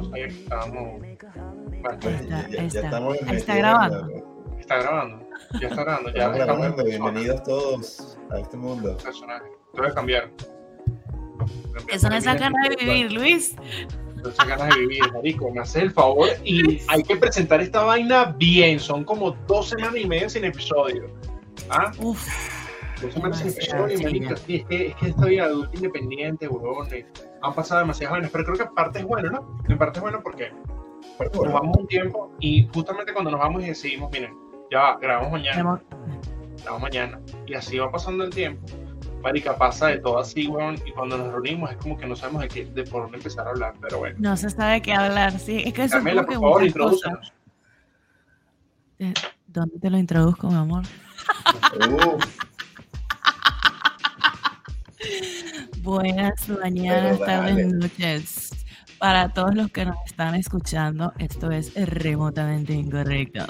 no sabía que estábamos. Bueno, Está- ya, ya está. estamos Ahí está grabando. la- está grabando. Ya está grabando. Ya Estamos estamos grabando. en Bienvenidos todos a este mundo. personaje. A cambiar. Eso no es esa ganas de vivir, Luis. Esas ganas de vivir, marico, me hace el favor y hay que presentar esta vaina bien. Son como dos semanas y media sin episodio. ¿Ah? Uf, Sí, es, que, es que esta vida adulta independiente, huevón, eh, han pasado demasiadas vainas, pero creo que en parte es bueno, ¿no? En parte es bueno porque Pero nos vamos un tiempo y justamente cuando nos vamos y decidimos, miren, ya va, grabamos mañana, grabamos mañana, y así va pasando el tiempo. Marica, pasa de todo así, weón, y cuando nos reunimos es como que no sabemos de, qué, de por dónde empezar a hablar, pero bueno. no se sabe qué hablar, sí. Es que eso Carmela, por favor, introdúcenos. Eh, ¿Dónde te lo introduzco, mi amor? uf, Buenas mañanas, tardes, noches. Para todos los que nos están escuchando, esto es remotamente incorrecto.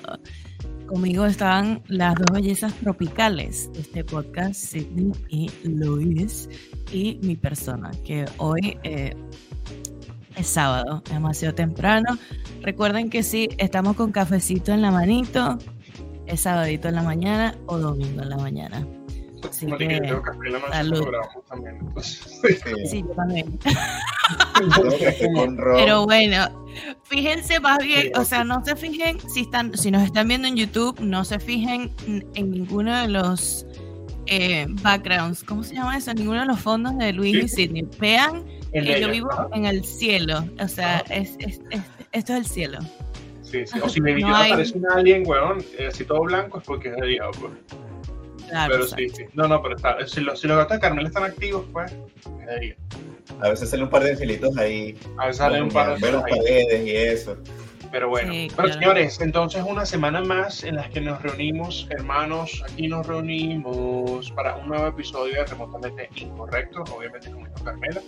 Conmigo están las dos bellezas tropicales de este podcast, Sidney y Luis, y mi persona, que hoy eh, es sábado, demasiado temprano. Recuerden que si estamos con cafecito en la manito, es sabadito en la mañana o domingo en la mañana. Así Marica, yo que, tengo café en la mano, salud. lo grabamos también. entonces. sí. Sí, yo también. Tengo café con ron. Pero bueno, fíjense más bien, o sea, no se fijen si están, si nos están viendo en YouTube, no se fijen en ninguno de los eh, backgrounds, ¿cómo se llama eso? En ninguno de los fondos de Luis y. Sidney. Vean En que yo ella, vivo en el cielo, o sea, es, es- es- esto es el cielo. Sí, sí. O si me No hay- aparece un alien, weón, eh, así todo blanco, es porque es de día, pues. Claro, Pero exacto. sí, sí. No, no, pero está. Si, los si los gatos de Carmela están activos, pues, día. A veces salen un par de angelitos ahí. A veces salen un par de Ver las paredes y eso. Pero bueno, Sí, pero claro. señores, entonces una semana más en las que nos reunimos, hermanos, aquí nos reunimos para un nuevo episodio de Remotamente Incorrecto, obviamente como dijo Carmela.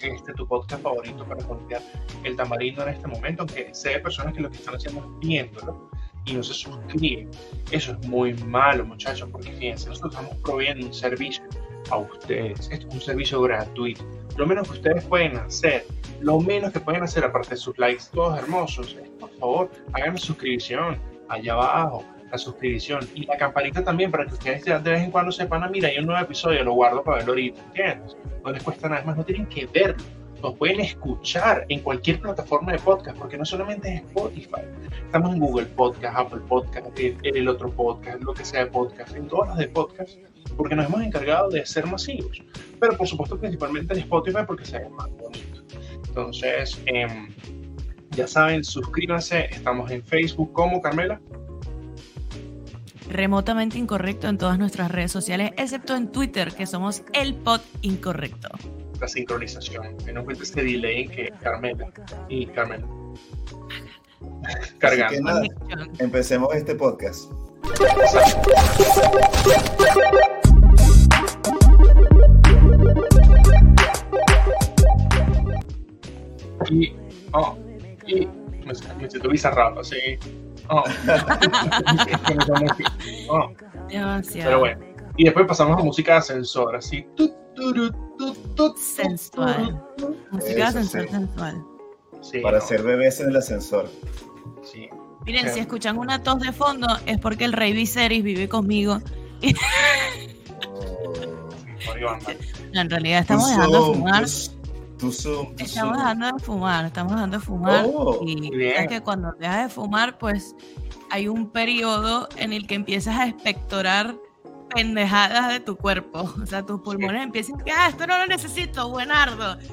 Este tu podcast favorito para contar el tamarindo en este momento, aunque sé de personas que lo que están haciendo es viéndolo y no se suscriben. Eso es muy malo, muchachos, porque fíjense, nosotros estamos proveyendo un servicio a ustedes. Esto es un servicio gratuito. Lo menos que ustedes pueden hacer lo menos que pueden hacer, aparte de sus likes todos hermosos, es por favor, hagan suscripción allá abajo, la suscripción y la campanita también para que ustedes de vez en cuando sepan, ah, mira, hay un nuevo episodio, lo guardo para verlo ahorita, ¿entiendes? No les cuesta nada, más, no tienen que verlo. Nos pueden escuchar en cualquier plataforma de podcast, porque no solamente es Spotify. Estamos en Google Podcast, Apple Podcast, en el otro podcast, lo que sea de podcast, en todas las de podcast, porque nos hemos encargado de ser masivos. Pero por supuesto, principalmente en Spotify, porque se ve más bonito. Entonces, em, ya saben, suscríbanse. Estamos en Facebook como Carmela. Remotamente incorrecto en todas nuestras redes sociales, excepto en Twitter, que somos el pod incorrecto. Sincronización. Ten en cuenta este delay en que Carmela y Carmela. Que Cargando. nada, empecemos este podcast. Y, oh, y me, me siento bizarrap, así. Oh. Oh, pero bueno. Y después pasamos a música de ascensor, así. Tut, Sensual. Música sensual, sí. sensual. Sí, Para no, ser bebés en el ascensor. sí. Miren, Sí. si escuchan una tos de fondo, es porque el rey Viserys vive conmigo. No, en realidad estamos dejando de fumar. Estamos dejando de fumar, estamos dejando de fumar. Oh, y es que cuando dejas de fumar, pues hay un periodo en el que empiezas a expectorar pendejadas de tu cuerpo. O sea, tus pulmones empiezan que, ah, esto no lo necesito, buenardo.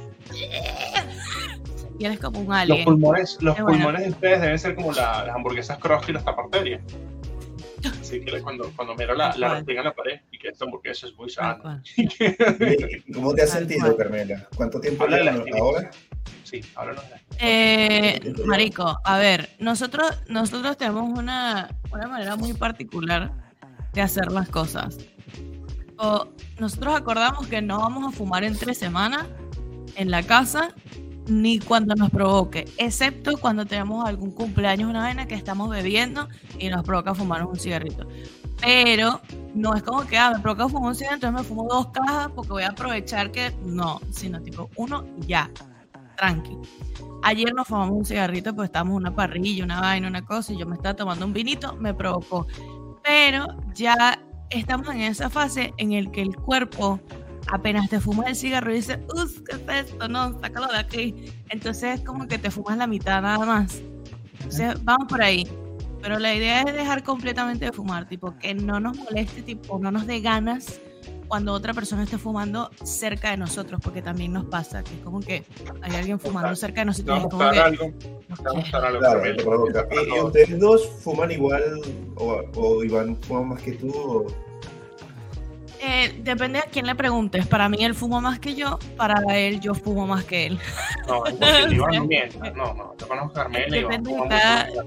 Y eres como un Los alien. pulmones, los Qué bueno. pulmones de ustedes deben ser como la- las hamburguesas Krusty y las taparterias. Así que cuando, cuando miro la, la en la pared y que esta hamburguesa es muy sana. cual. ¿Y ¿Cómo te has sentido. Carmela? ¿Cuánto tiempo Habla de las ahora? Sí, háblanos de Eh, marico, a ver, nosotros, nosotros tenemos una, una manera muy particular de hacer las cosas. O nosotros acordamos que no vamos a fumar en tres semanas en la casa, ni cuando nos provoque, excepto cuando tenemos algún cumpleaños, una vaina que estamos bebiendo y nos provoca fumar un cigarrito. Pero no es como que, ah, me provoca fumar un cigarro, entonces me fumo dos cajas porque voy a aprovechar que no, sino tipo uno y ya. tranqui. Ayer nos fumamos un cigarrito, pues estábamos en una parrilla, una vaina, una cosa, y yo me estaba tomando un vinito, me provocó. Pero ya estamos en esa fase en el que el cuerpo apenas te fumas el cigarro y dices, uff, ¿qué es esto? No, sácalo de aquí. Entonces es como que te fumas la mitad nada más. Entonces vamos por ahí. Pero la idea es dejar completamente de fumar, tipo, que no nos moleste, tipo, no nos dé ganas cuando otra persona esté fumando cerca de nosotros, porque también nos pasa, que es como que hay alguien fumando cerca de nosotros. va a y es como gustar que, algo. ¿Y, ustedes dos fuman igual o, o Iván fuma más que tú? o- eh, depende a quién le preguntes. Para mí él fuma más que yo, para él yo fumo más que él. No. Iván no mienta. No, no. Yo conozco a Carmela y Iván Depende de, cada- mucho.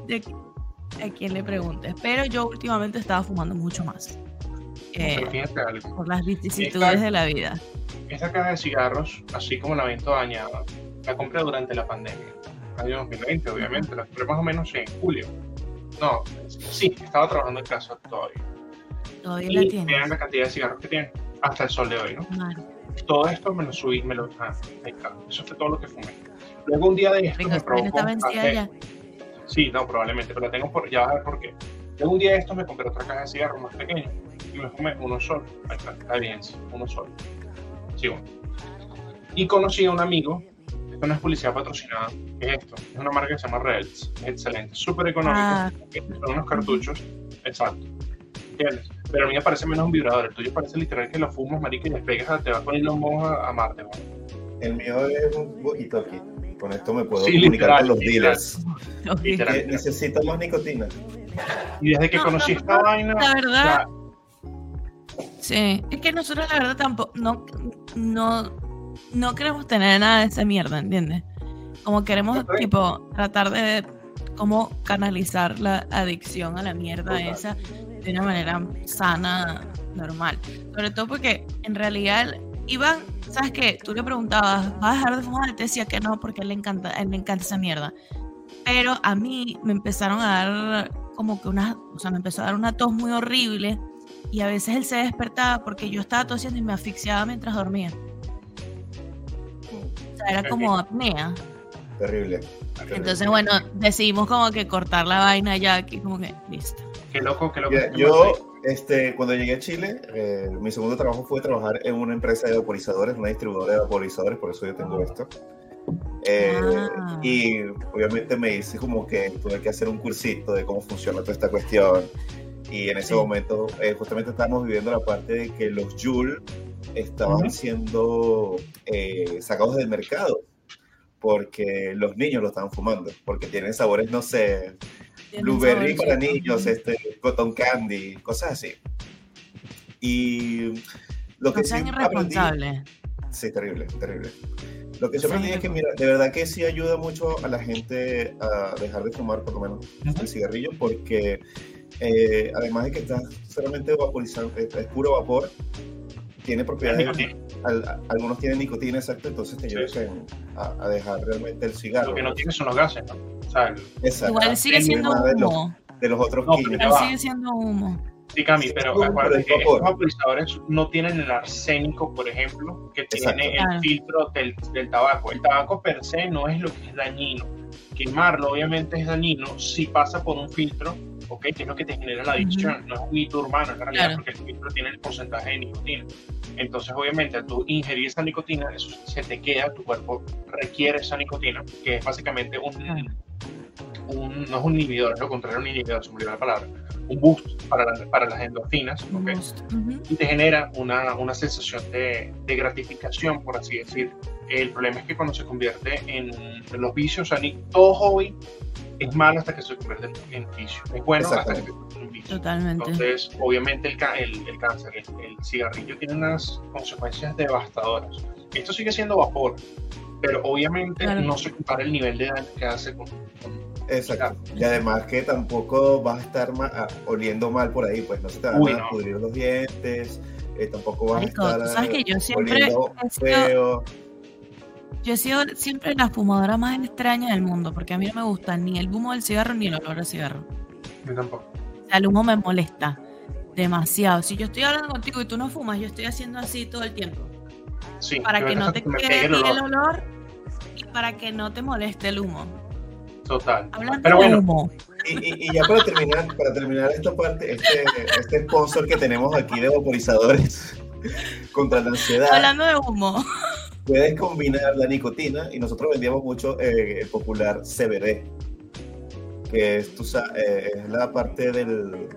de a quién le preguntes. Pero yo últimamente estaba fumando mucho más. Eh, Pero fíjate algo. por las vicisitudes Exacto. de la vida. Esta caja de cigarros, así como la ven toda dañada, la compré durante la pandemia. Año 2020, obviamente. La compré más o menos en julio. No, sí, estaba trabajando en casa todavía. Todavía la Y tiene. vean la cantidad de cigarros que tiene. Hasta el sol de hoy, ¿no? Claro. Todo esto me lo subí, me lo. Ah, ahí está. Eso fue todo lo que fumé. Luego un día de esto Rico, me esta provocó. hacer-. Sí, no, probablemente, pero la tengo por. Ya vas a ver por qué. Luego un día de esto me compré otra caja de cigarros más pequeña y me fumé uno solo. Ahí está, la evidencia, uno solo. Sigo. Y conocí a un amigo. Esto no es publicidad patrocinada. ¿Qué es esto? Es una marca que se llama Reds. Es excelente, súper económico. Ah. Son unos cartuchos. Exacto. ¿Entiendes? Pero a mí me parece menos un vibrador. El tuyo parece literal que lo fumas, marica, y le pegas, te va poniendo los mojos a, a Marte. El mío es un walkie-talkie. Con esto me puedo Sí, comunicar literal, con los literal. dealers. Literal. Que necesito más nicotina. Y desde que No, conocí no, esta vaina. La verdad, o sea, sí. Es que nosotros la verdad tampoco, no, no, no queremos tener nada de esa mierda, ¿entiendes? Como queremos, Ok. tipo, tratar de cómo canalizar la adicción a la mierda Total. esa de una manera sana, normal. Sobre todo porque en realidad Iván, ¿sabes qué? Tú le preguntabas, ¿vas a dejar de fumar? Él te decía que no, porque a él le encanta, a él le encanta esa mierda. Pero a mí me empezaron a dar como que una, o sea, me empezó a dar una tos muy horrible y a veces él se despertaba porque yo estaba tosiendo y me asfixiaba mientras dormía. O sea, era como apnea. Terrible. Entonces, bueno, decidimos como que cortar la vaina ya aquí, como que listo. qué loco, qué loco. Yo, este, cuando llegué a Chile, eh, mi segundo trabajo fue trabajar en una empresa de vaporizadores, una distribuidora de vaporizadores, por eso yo tengo esto. Eh, Ah. Y obviamente me hice como que tuve que hacer un cursito de cómo funciona toda esta cuestión. Y en ese Sí. momento, eh, justamente estábamos viviendo la parte de que los Joule estaban Ujú. siendo eh, sacados del mercado porque los niños lo estaban fumando, porque tienen sabores, no sé, blueberry para niños, este, cotton candy, cosas así. Y lo que sí aprendí, sí, terrible, terrible. Lo que yo aprendí es que, mira, de verdad que sí ayuda mucho a la gente a dejar de fumar, por lo menos, el cigarrillo, porque eh, además de que está solamente vaporizando, es, puro vapor, tiene propiedades, Nicotina. al- algunos tienen nicotina, exacto, entonces te Sí. ayudan a, a dejar realmente el cigarro. Lo que no tiene son los gases, ¿no? O sea, el- Exacto. Igual sigue siendo tema de los, humo. de los otros No, pero sigue siendo humo. sí, Cami, pero acuérdate es que estos vaporizadores no tienen el arsénico, por ejemplo, que Exacto. tiene Claro. el filtro del, del tabaco. El tabaco per se no es lo que es dañino. Quemarlo, obviamente, es dañino si pasa por un filtro, ¿ok? Que es lo que te genera la adicción. No es un mito urbano, en realidad, Claro. porque el filtro tiene el porcentaje de nicotina. Entonces, obviamente, al tú ingerir esa nicotina, eso se te queda, tu cuerpo requiere esa nicotina, que es básicamente un. Un no es un inhibidor, es lo contrario a un inhibidor, se me olvidó la palabra, un boost para, la- para las endorfinas, ¿ok? Ujú. y te genera una, una sensación de, de gratificación, por así decir. El problema es que cuando se convierte en, en los vicios, o sea, ni- todo hobby es malo hasta que se convierte en, vicio. Es bueno hasta que se convierte en vicio. Totalmente. Entonces, obviamente el, el, el cáncer, el, el cigarrillo tiene unas consecuencias devastadoras. Esto sigue siendo vapor, pero obviamente Claro. no se compara el nivel de daño que hace con... con- Exacto. Y además que tampoco vas a estar ma- ah, oliendo mal por ahí, pues no se te van Uy, a no. pudrir los dientes, eh, tampoco vas Marico, a estar sabes que yo siempre oliendo he sido- feo. Yo he sido siempre la fumadora más extraña del mundo, porque a mí no me gusta ni el humo del cigarro ni el olor al cigarro. Yo tampoco. O sea, el humo me molesta demasiado. Si yo estoy hablando contigo y tú no fumas, yo estoy haciendo así todo el tiempo. Sí, Para que no te quede el olor y para que no te moleste el humo. Total. Hablando Pero de bueno, humo. Y, y- y ya para terminar, para terminar esta parte, este, este sponsor que tenemos aquí de vaporizadores contra la ansiedad, Hablando de humo. puedes combinar la nicotina y nosotros vendíamos mucho eh, el popular CBD, que es, eh, es la parte del,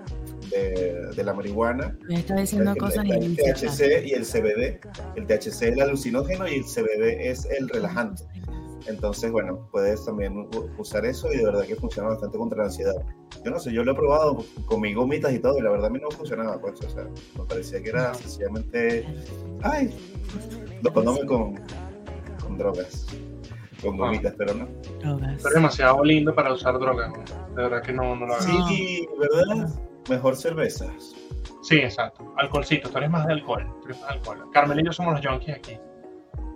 de, de la marihuana, Me está diciendo el, cosas el ilícitas. THC y el CBD. El THC es el alucinógeno y el CBD es el relajante. Entonces, bueno, puedes también usar eso y de verdad que funciona bastante contra la ansiedad. Yo no sé, yo lo he probado con mis gomitas y todo y la verdad a mí no funcionaba, pues, o sea, me parecía que era sencillamente, ay, tocándome con, con drogas, con gomitas, pero no. Drogas. pero es demasiado lindo para usar droga. ¿no? De verdad que no, no lo hago. Sí, ¿verdad? Mejor cervezas. Sí, exacto. Alcoholcito, tú eres más de alcohol. Tú eres más de alcohol. Carmel y yo somos los junkies aquí.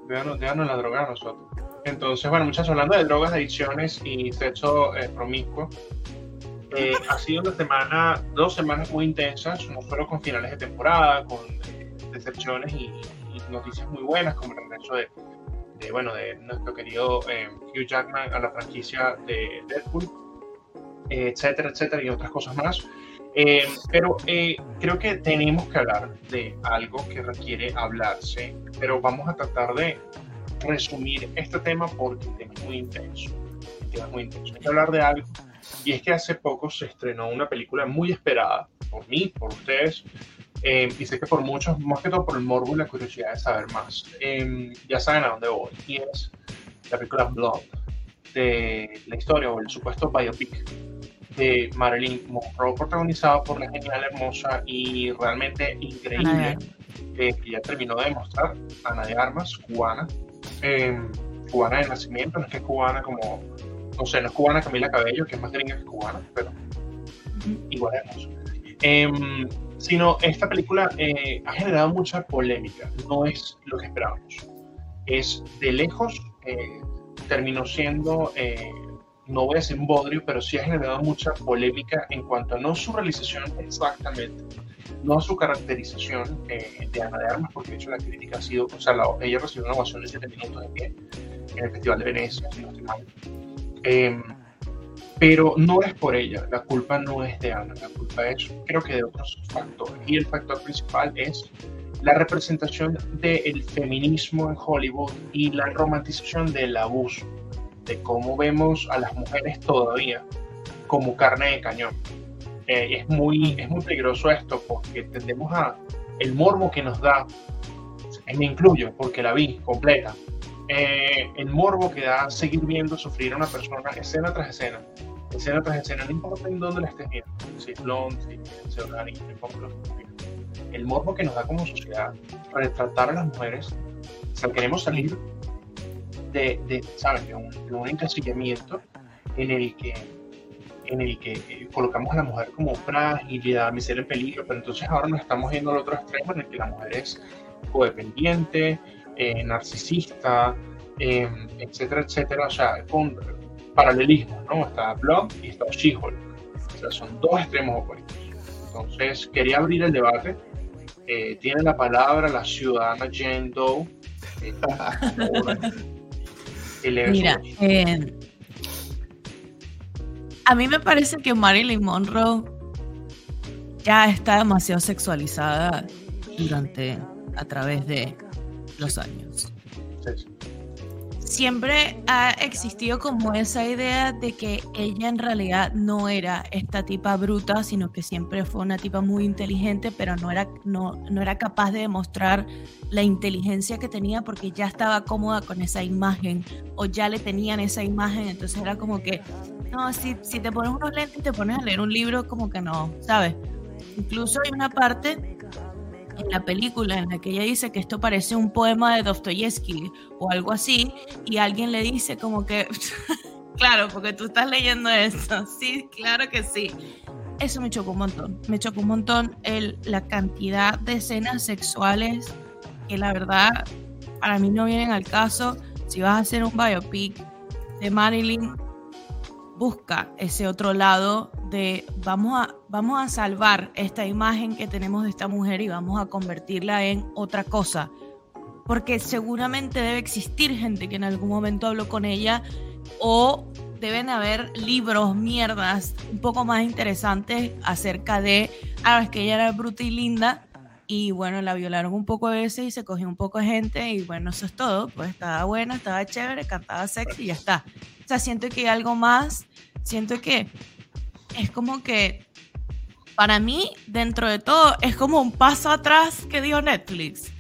Déjanos, déjanos la droga a nosotros. Entonces, bueno, muchachos, hablando de drogas, adicciones y sexo eh, promiscuo, eh, ha sido una semana, dos semanas muy intensas, no solo con finales de temporada, con eh, decepciones y, y noticias muy buenas, como el regreso de, de, bueno, de nuestro querido eh, Hugh Jackman a la franquicia de Deadpool, eh, etcétera, etcétera, y otras cosas más. Eh, pero eh, creo que tenemos que hablar de algo que requiere hablarse, pero vamos a tratar de resumir este tema porque el tema es muy intenso. El tema es muy intenso. Hay que hablar de algo. Y es que hace poco se estrenó una película muy esperada por mí, por ustedes, eh, y sé que por muchos, más que todo por el morbo y la curiosidad de saber más. Eh, ya saben a dónde voy. Y es la película Blood, de la historia o el supuesto biopic de Marilyn Monroe, protagonizada por la genial, hermosa y realmente increíble, eh, que ya terminó de demostrar, Ana de Armas, cubana, eh, cubana de nacimiento, no es que es cubana como, no sé, no es cubana Camila Cabello, que es más gringa que cubana, pero igual hermosa. Em, sino esta película eh, ha generado mucha polémica, no es lo que esperábamos. Es de lejos, eh, terminó siendo, eh, no voy a decir un bodrio, pero sí ha generado mucha polémica en cuanto a no su realización exactamente, no su caracterización eh, de Ana de Armas, porque de hecho la crítica ha sido, o sea, la- ella recibió una ovación de 7 minutos de pie en el Festival de Venecia, si no. Em, pero no es por ella, la culpa no es de Ana, la culpa es creo que de otros factores. Y el factor principal es la representación del feminismo en Hollywood y la romantización del abuso, de cómo vemos a las mujeres todavía como carne de cañón. Eh, es, muy, es muy peligroso esto porque tendemos a el morbo que nos da, y me incluyo porque la vi completa, eh, el morbo que da seguir viendo sufrir a una persona escena tras escena, escena tras escena, no importa en dónde la estés viendo, si es blonde, si es viendo. El morbo que nos da como sociedad para tratar a las mujeres, o sea, queremos salir de, de ¿sabes? De un, de un encasillamiento en el que en el que eh, colocamos a la mujer como fragilidad, miseria en peligro, pero entonces ahora nos estamos yendo al otro extremo en el que la mujer es codependiente, eh, narcisista, eh, etcétera, etcétera, o sea, con paralelismo, ¿no? Está Blood y está She-Hulk, o sea, son dos extremos opuestos. Entonces, quería abrir el debate. Eh, tiene la palabra la ciudadana Jane Doe. Mira, eh, a mí me parece que Marilyn Monroe ya está demasiado sexualizada durante, a través de los años. Siempre ha existido como esa idea de que ella en realidad no era esta tipa bruta, sino que siempre fue una tipa muy inteligente, pero no era, no, no era capaz de demostrar la inteligencia que tenía porque ya estaba cómoda con esa imagen o ya le tenían esa imagen, entonces era como que, no, si, si te pones unos lentes y te pones a leer un libro, como que no, ¿sabes? Incluso hay una parte en la película en la que ella dice que esto parece un poema de Dostoyevsky o algo así, y alguien le dice como que, claro, porque tú estás leyendo esto, sí, claro que sí. Eso me chocó un montón, me chocó un montón el, la cantidad de escenas sexuales que la verdad para mí no vienen al caso. Si vas a hacer un biopic de Marilyn, busca ese otro lado de vamos a, vamos a salvar esta imagen que tenemos de esta mujer y vamos a convertirla en otra cosa. porque seguramente debe existir gente que en algún momento habló con ella o deben haber libros, mierdas, un poco más interesantes acerca de, ah, es que ella era bruta y linda y bueno, la violaron un poco a veces y se cogió un poco de gente y bueno, eso es todo, pues estaba buena, estaba chévere, cantaba sexy y ya está. O sea, siento que hay algo más, siento que es como que para mí, dentro de todo, es como un paso atrás que dio Netflix.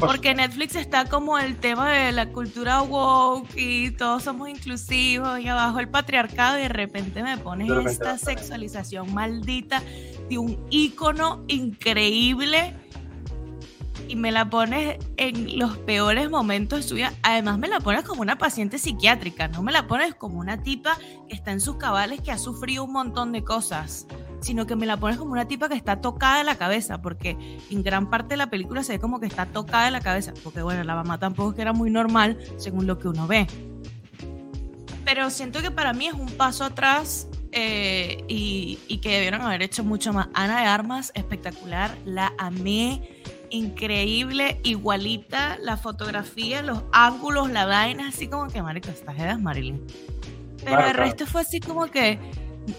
Porque Netflix está como el tema de la cultura woke y todos somos inclusivos y abajo el patriarcado y de repente me pones esta sexualización maldita de un ícono increíble y me la pones en los peores momentos de su vida. Además me la pones como una paciente psiquiátrica, no me la pones como una tipa que está en sus cabales que ha sufrido un montón de cosas sino que me la pones como una tipa que está tocada de la cabeza, porque en gran parte de la película se ve como que está tocada de la cabeza, porque bueno, la mamá tampoco es que era muy normal según lo que uno ve. Pero siento que para mí es un paso atrás eh, y, y, que debieron haber hecho mucho más. Ana de Armas, espectacular, la amé, increíble, igualita, la fotografía, los ángulos, la vaina, así como que, marico, estás edad, Marilyn. Pero el resto fue así como que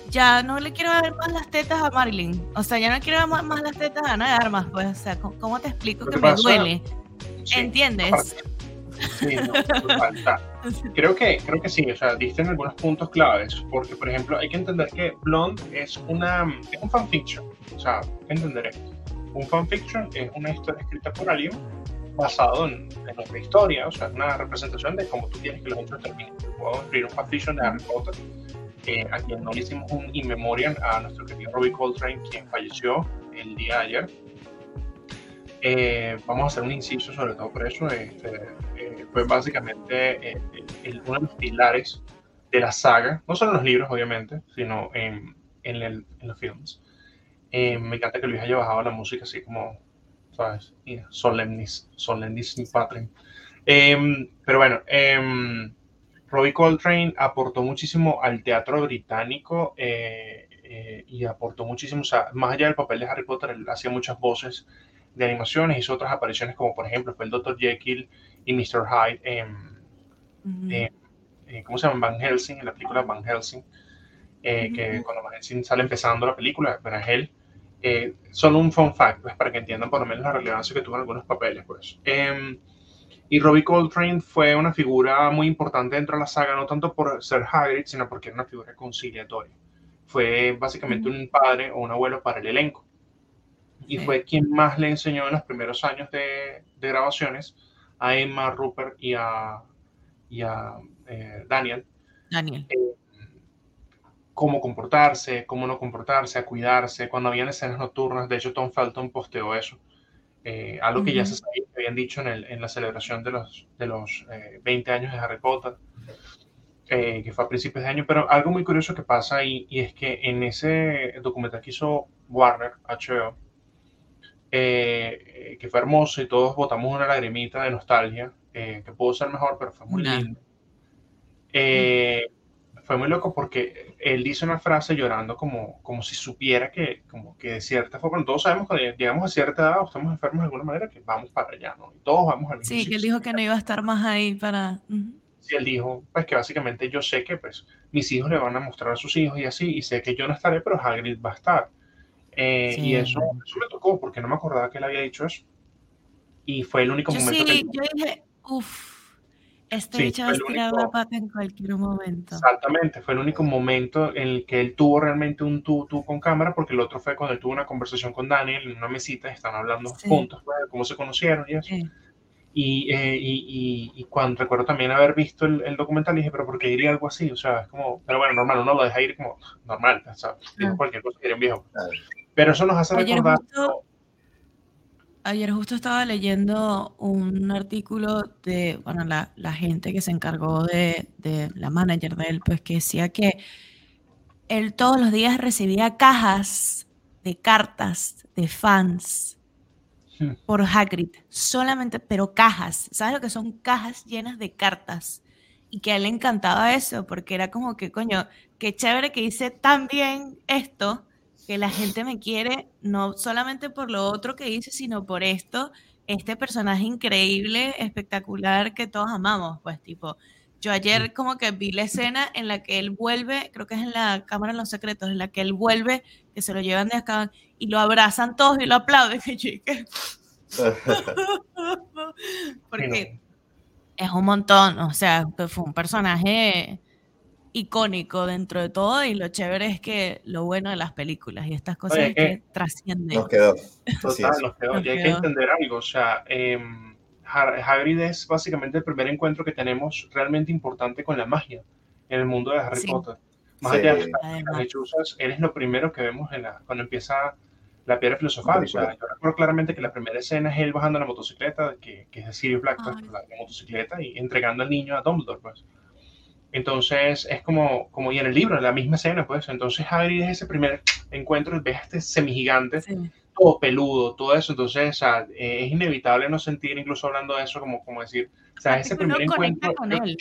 ya no le quiero ver más las tetas a Marilyn. O sea, ya no quiero ver más, las tetas a Ana de Armas. Pues, o sea, ¿cómo te explico que me duele? ¿Entiendes? Sí, no, creo que creo que sí, o sea, diste en algunos puntos claves, porque por ejemplo hay que entender que Blonde es una es un fanfiction, o sea, entenderé. Un fanfiction es una historia escrita por alguien basado en, en otra historia, o sea, una representación de cómo tú quieres que los hechos terminen. Puedo escribir un fanfiction de Harry Potter a quien no le hicimos un in memoriam a nuestro querido Robbie Coltrane, quien falleció el día de ayer. Eh, vamos a hacer un inciso sobre todo por eso. Este, eh, fue básicamente eh, uno de los pilares de la saga, no solo en los libros, obviamente, sino en, en, los films. me encanta que Luis haya bajado la música así como, ¿sabes? Solemnis, Solemnis Patrin. pero bueno, eh, Robbie Coltrane aportó muchísimo al teatro británico eh, eh, y aportó muchísimo, o sea, más allá del papel de Harry Potter, él hacía muchas voces de animaciones, hizo otras apariciones como por ejemplo fue el Dr. Jekyll y Mr. Hyde en, ¿cómo se llama? Van Helsing, en la película Van Helsing, eh, que cuando Van Helsing sale empezando la película, era él. Solo un fun fact, pues, para que entiendan por lo menos la relevancia que tuvo en algunos papeles, pues. Em, y Robbie Coltrane fue una figura muy importante dentro de la saga, no tanto por ser Hagrid, sino porque era una figura conciliatoria. Fue básicamente un padre o un abuelo para el elenco. Y fue quien más le enseñó en los primeros años de, grabaciones a Emma, Rupert y a, y a eh, Daniel. Daniel. Eh, cómo comportarse, cómo no comportarse, a cuidarse. Cuando habían escenas nocturnas, de hecho Tom Felton posteó eso eh, algo que ya se sabía, que habían dicho en, el, en, la celebración de los, de los 20 eh, años de Harry Potter, eh, que fue a principios de año, pero algo muy curioso que pasa ahí, y es que en ese documental que hizo Warner, HBO, que fue hermoso y todos botamos una lagrimita de nostalgia, que pudo ser mejor, pero fue muy lindo fue muy loco porque él dice una frase llorando como, como si supiera que, como que de cierta forma, todos sabemos que llegamos a cierta edad o estamos enfermos de alguna manera, que vamos para allá, ¿no? Y todos vamos al mismo Sí, que él dijo que no iba a estar más ahí para... Sí, él dijo, pues que básicamente yo sé que pues mis hijos le van a mostrar a sus hijos y así, y sé que yo no estaré, pero Hagrid va a estar. Eh, y eso, eso me tocó porque no me acordaba que él había dicho eso. Y fue el único momento sí, que... yo dije, uff este sí, va a estirar la pata en cualquier momento. Exactamente, fue el único momento en el que él tuvo realmente un tú, tú con cámara, porque el otro fue cuando él tuvo una conversación con Daniel en una mesita, están hablando juntos, pues, cómo se conocieron y eso. Y, eh, y, y, cuando recuerdo también haber visto el, el, documental, dije, pero ¿por qué diría algo así? O sea, es como, pero bueno, normal, uno lo deja ir como normal, o sea, dijo cualquier cosa que un viejo. Pero eso nos hace recordar ayer justo estaba leyendo un artículo de, bueno, la, la gente que se encargó de, de, la manager de él, pues que decía que él todos los días recibía cajas de cartas de fans hmm. por Hagrid, solamente, pero cajas, ¿sabes lo que son cajas llenas de cartas? Y que a él le encantaba eso, porque era como que, coño, qué chévere que hice tan bien esto, que la gente me quiere no solamente por lo otro que hice, sino por esto, este personaje increíble, espectacular que todos amamos, pues tipo, yo ayer como que vi la escena en la que él vuelve, creo que es en la Cámara de los Secretos, en la que él vuelve, que se lo llevan de acá y lo abrazan todos y lo aplauden. Porque es un montón, o sea, fue un personaje icónico dentro de todo y lo chévere es que lo bueno de las películas y estas cosas que, trascienden. Nos quedó. Total, nos quedó. y hay que entender algo, o sea, eh, Hagrid es básicamente el primer encuentro que tenemos realmente importante con la magia en el mundo de Harry Potter. Más allá de las lechuzas, él es lo primero que vemos en la, cuando empieza la piedra filosofal. O sea, yo recuerdo claramente que la primera escena es él bajando la motocicleta, que, que es de Sirius Black, pues, la, motocicleta, y entregando al niño a Dumbledore, pues. Entonces es como, como y en el libro, en la misma escena, pues. Entonces Hagrid es ese primer encuentro, ves a este semigigante, todo peludo, todo eso. Entonces es inevitable no sentir, incluso hablando de eso, como, como decir, o sea, ese primer encuentro. Con él.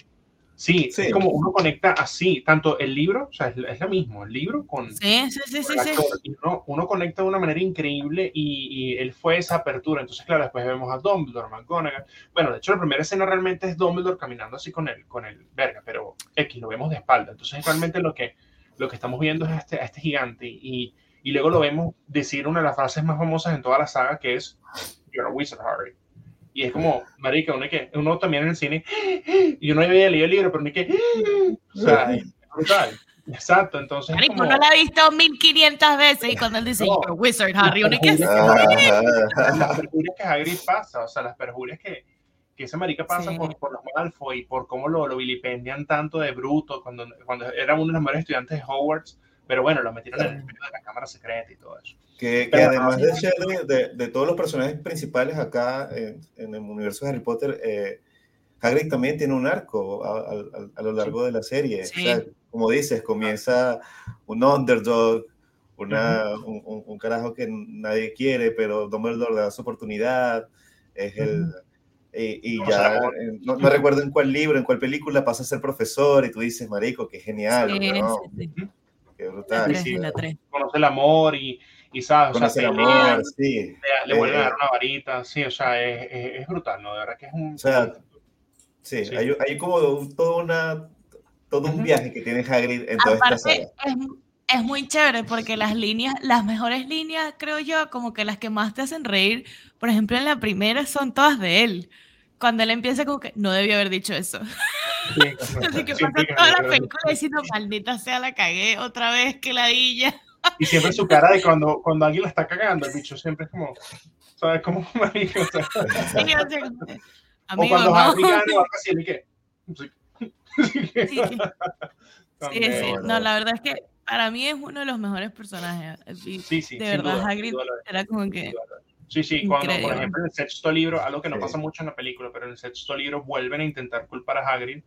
Sí, es como uno conecta así, tanto el libro, o sea, es, lo mismo, el libro con, sí, sí, sí, sí, uno, conecta de una manera increíble y, él fue esa apertura. Entonces, claro, después vemos a Dumbledore, McGonagall. Bueno, de hecho, la primera escena realmente es Dumbledore caminando así con el, con el verga, pero X, lo vemos de espalda. Entonces, realmente lo que, lo que estamos viendo es a este, este gigante y, y luego lo vemos decir una de las frases más famosas en toda la saga que es You're a wizard, Harry. Y es como, marica, uno, que, uno también en el cine, y uno había leído el libro, pero ni que, o sea, es brutal. Exacto, entonces. Marico, como... no lo ha visto 1500 veces y cuando él dice, no, You're wizard, Harry, uno que. Las perjurias que Hagrid pasa, o sea, las perjurias que, que ese marica pasa por, por, los Malfoy y por cómo lo, lo vilipendian tanto de bruto cuando, cuando era uno de los mejores estudiantes de Hogwarts, pero bueno, lo metieron en el de la cámara secreta y todo eso. Que, además de ser de, de, todos los personajes principales acá en, en el universo de Harry Potter, eh, Hagrid también tiene un arco a, a, a lo largo de la serie. O sea, como dices, comienza un underdog, una, un, un, carajo que nadie quiere, pero Dumbledore le da su oportunidad. Es el. Y, y ya, no, no, recuerdo en cuál libro, en cuál película pasa a ser profesor y tú dices, marico, qué genial. Sí, ¿no? Sí, Qué brutal. La 3, la 3. Conoce el amor y y sabes, o sea, el amor, sí. le, le vuelven a dar una varita, sí, o sea, es, es, es, brutal, ¿no? De verdad que es un... O sea, sí, sí. Hay, hay, como todo, una, todo un viaje que tiene Hagrid en toda Aparte, esta saga. Es, es muy chévere porque las líneas, las mejores líneas, creo yo, como que las que más te hacen reír, por ejemplo, en la primera son todas de él. Cuando él empieza como que no debió haber dicho eso. Sí, Así que pasa toda la película diciendo, maldita sea, la cagué otra vez, que ladilla. Y siempre su cara de cuando, cuando alguien la está cagando, el bicho siempre es como, ¿sabes? Como marico. O, sea, sí, o, sea, o cuando no. Harry gana o algo así, ¿y qué? Sí, sí. sí, sí. No, la verdad es que para mí es uno de los mejores personajes. Sí, sí, de verdad, duda, Hagrid era como que... Sí, sí, cuando, por ejemplo, en el sexto libro, algo que no pasa mucho en la película, pero en el sexto libro vuelven a intentar culpar a Hagrid.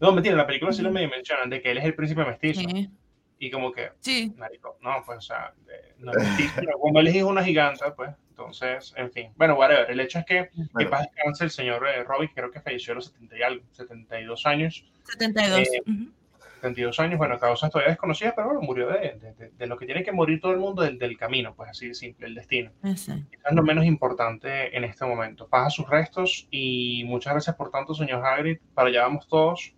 No, mentira, en la película sí lo me mencionan, de que él es el príncipe mestizo. Sí y como que, sí. marico, no, pues, o sea, no pero como él es una giganta, pues, entonces, en fin, bueno, whatever, el hecho es que, bueno. que paz descanse el señor eh, Robin, creo que falleció a los 70 y algo, 72 años. 72. Eh, uh -huh. 72 años, bueno, causas todavía desconocidas, pero bueno, murió de, de, de, de, lo que tiene que morir todo el mundo del, del camino, pues así de simple, el destino. Eso es lo menos importante en este momento. Paz a sus restos y muchas gracias por tanto, señor Hagrid, para allá vamos todos.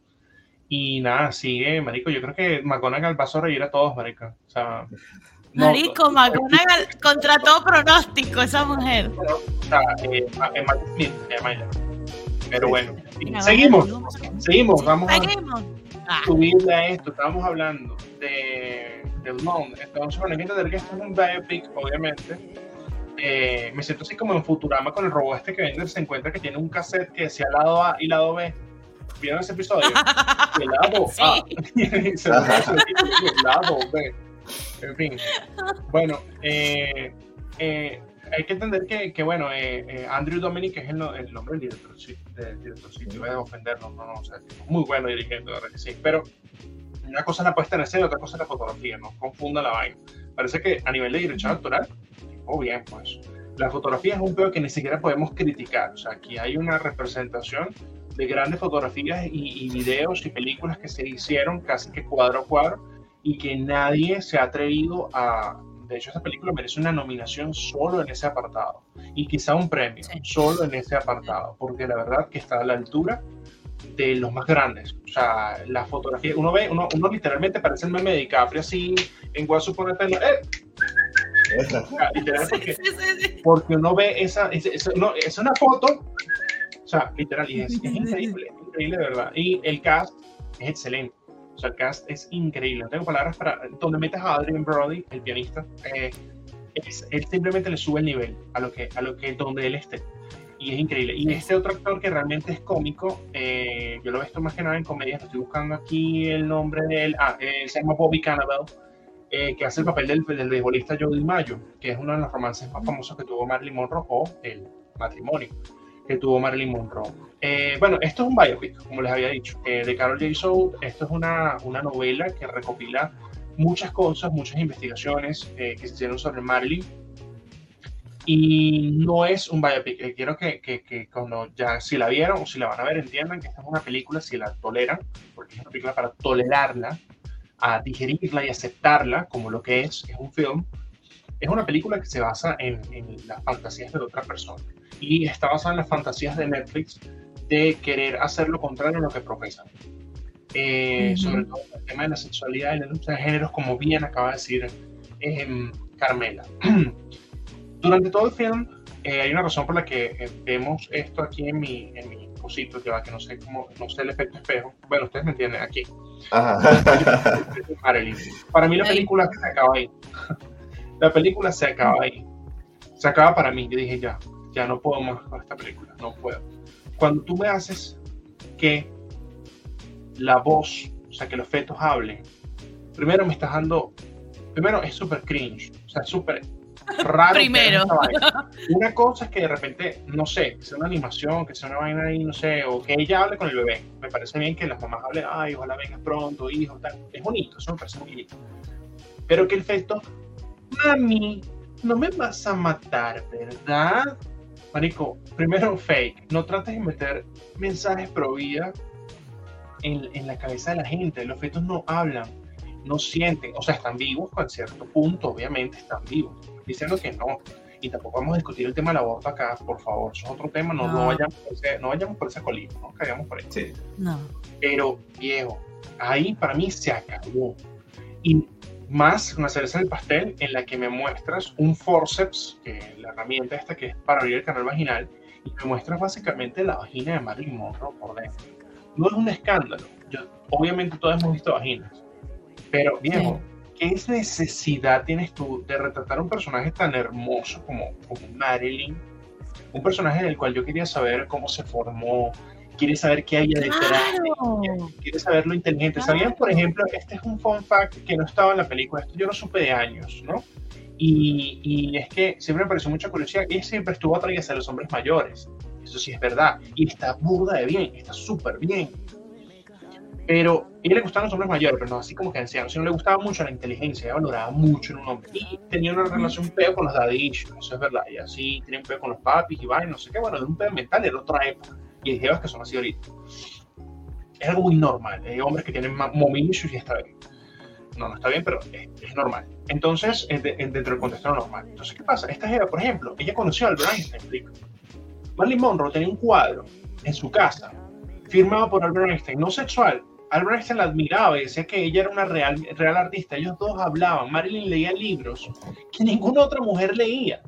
Y nada, sigue, marico. Yo creo que McGonagall va a sobreír a todos, marico. O sea, no, marico, no, McGonagall contra todo pronóstico, esa mujer. O sea, eh, eh, Smith, se llama ella. Pero bueno, seguimos, seguimos, vamos seguimos. a subirle a esto. Estábamos hablando de, del Mount. Entonces, bueno, hay que entender que esto es un biopic, obviamente. Eh, me siento así como en Futurama con el robot este que Bender se encuentra que tiene un cassette que decía lado A y lado B ¿Vieron ese episodio? El lado sí. A. el lado B. En fin. Bueno, eh, eh, hay que entender que, que bueno, eh, eh Andrew Dominic es el, el, nombre del director, del director sí, voy a ofenderlo, no, no, o sea, muy bueno dirigiendo, verdad que sí, pero una cosa es la puesta en escena, otra cosa es la fotografía, no confunda la vaina. Parece que a nivel de dirección actoral, oh bien, pues, la fotografía es un peor que ni siquiera podemos criticar, o sea, aquí hay una representación de grandes fotografías y, y, videos y películas que se hicieron casi que cuadro a cuadro y que nadie se ha atrevido a De hecho, esta película merece una nominación solo en ese apartado y quizá un premio solo en ese apartado, porque la verdad que está a la altura de los más grandes. O sea, la fotografía, uno ve, uno, uno literalmente parece el meme de DiCaprio así en Guasu por ¡eh! literal porque, porque, uno ve esa, esa, no, es una foto, sea, literal, y es, es increíble, es increíble, de verdad. Y el cast es excelente. O sea, el cast es increíble. No tengo palabras para. Donde metes a Adrian Brody, el pianista, eh, él simplemente le sube el nivel a lo que, a lo que donde él esté y es increíble. Y este otro actor que realmente es cómico, eh, yo lo he visto más que nada en comedias, estoy buscando aquí el nombre de él, ah, eh, se llama Bobby Cannavale, eh, que hace el papel del, del beisbolista Joe Mayo, que es uno de los romances más famosos que tuvo Marilyn Monroe, o el matrimonio que tuvo Marilyn Monroe. bueno, esto es un biopic, como les había dicho, de Carol J. Soule. Esto es una, una novela que recopila muchas cosas, muchas investigaciones que se hicieron sobre Marilyn y no es un biopic. Eh, quiero que, que, que, cuando ya, si la vieron o si la van a ver, entiendan que esta es una película, si la toleran, porque es una película para tolerarla, a digerirla y aceptarla como lo que es, es un film. Es una película que se basa en, en las fantasías de otra persona. Y está basada en las fantasías de Netflix de querer hacer lo contrario a lo que profesan. Eh, sobre todo el tema de la sexualidad y la lucha de géneros, como bien acaba de decir eh, Carmela. Durante todo el film eh, hay una razón por la que eh, vemos esto aquí en mi, en mi cosito, que va, que no sé cómo, no sé el efecto espejo. Bueno, ustedes me entienden aquí. Para mí la película se acaba ahí. La película se acaba ahí. Se acaba para mí. Yo dije, ya, ya no puedo más con esta película, no puedo. Cuando tú me haces que la voz, o sea, que los fetos hablen, primero me estás dando, primero es súper cringe, o sea, súper raro. Primero. Una cosa es que de repente, no sé, que sea una animación, que sea una vaina ahí, no sé, o que ella hable con el bebé. Me parece bien que las mamás hablen, ay, ojalá vengas pronto, hijo, tal. Es bonito, eso me parece muy bonito. Pero que el feto, mami, no me vas a matar, ¿verdad? Marico, primero fake, no trates de meter mensajes pro vida en, en la cabeza de la gente. Los fetos no hablan, no sienten, o sea, están vivos a cierto punto, obviamente están vivos diciendo que no. Y tampoco vamos a discutir el tema del aborto acá, por favor. Eso es otro tema, no, no. vayamos, por ese, no vayamos por ese colino, no caigamos por ahí. Sí. No. Pero, viejo, ahí para mí se acabó. Y más una cereza del pastel en la que me muestras un forceps, que es la herramienta esta que es para abrir el canal vaginal, y me muestras básicamente la vagina de Marilyn Monroe por dentro. No es un escándalo. Yo, obviamente todos hemos visto vaginas, pero viejo, ¿qué necesidad tienes tú de retratar a un personaje tan hermoso como, como Marilyn? Un personaje del cual yo quería saber cómo se formó, quiere saber qué hay detrás, claro. quiere saber lo inteligente. ¿Sabían, por ejemplo, este es un fun fact que no estaba en la película, esto yo lo supe de años, ¿no? Y, y es que siempre me pareció mucha curiosidad, ella siempre estuvo atraída a los hombres mayores, eso sí es verdad, y está burda de bien, está súper bien. Pero a ella le gustaban los hombres mayores, pero no así como que ancianos, sino le gustaba mucho la inteligencia, ella valoraba mucho en un hombre. Y tenía una relación un peo con los daddy eso es verdad. Y así tenía un peo con los papis y va, no sé qué, bueno, de un peo mental de otra época. Y hay jevas que son así ahorita. Es algo muy normal. Hay hombres que tienen mommy issues y está bien. No, no está bien, pero es, es normal. Entonces, es de, dentro del contexto normal. Entonces, ¿qué pasa? Esta jeva, por ejemplo, ella conoció a Albert Einstein. Marilyn Monroe tenía un cuadro en su casa firmado por Albert Einstein, no sexual, Albert Einstein la admiraba y decía que ella era una real, real artista. Ellos dos hablaban. Marilyn leía libros que ninguna otra mujer leía.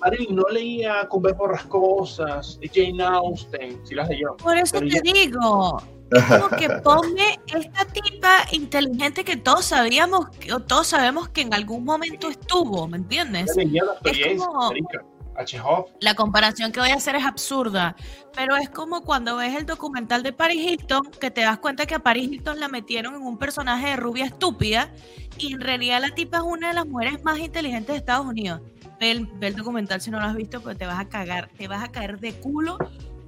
Marilyn no leía ver borrascosas, Jane Austen, si las leyó. Por eso te digo, como que ponme esta tipa inteligente que todos sabíamos, o todos sabemos que en algún momento estuvo, ¿me entiendes? Es como, la comparación que voy a hacer es absurda, pero es como cuando ves el documental de Paris Hilton, que te das cuenta que a Paris Hilton la metieron en un personaje de rubia estúpida y en realidad la tipa es una de las mujeres más inteligentes de Estados Unidos. Ve el, ve el documental si no lo has visto, porque te vas a cagar, te vas a caer de culo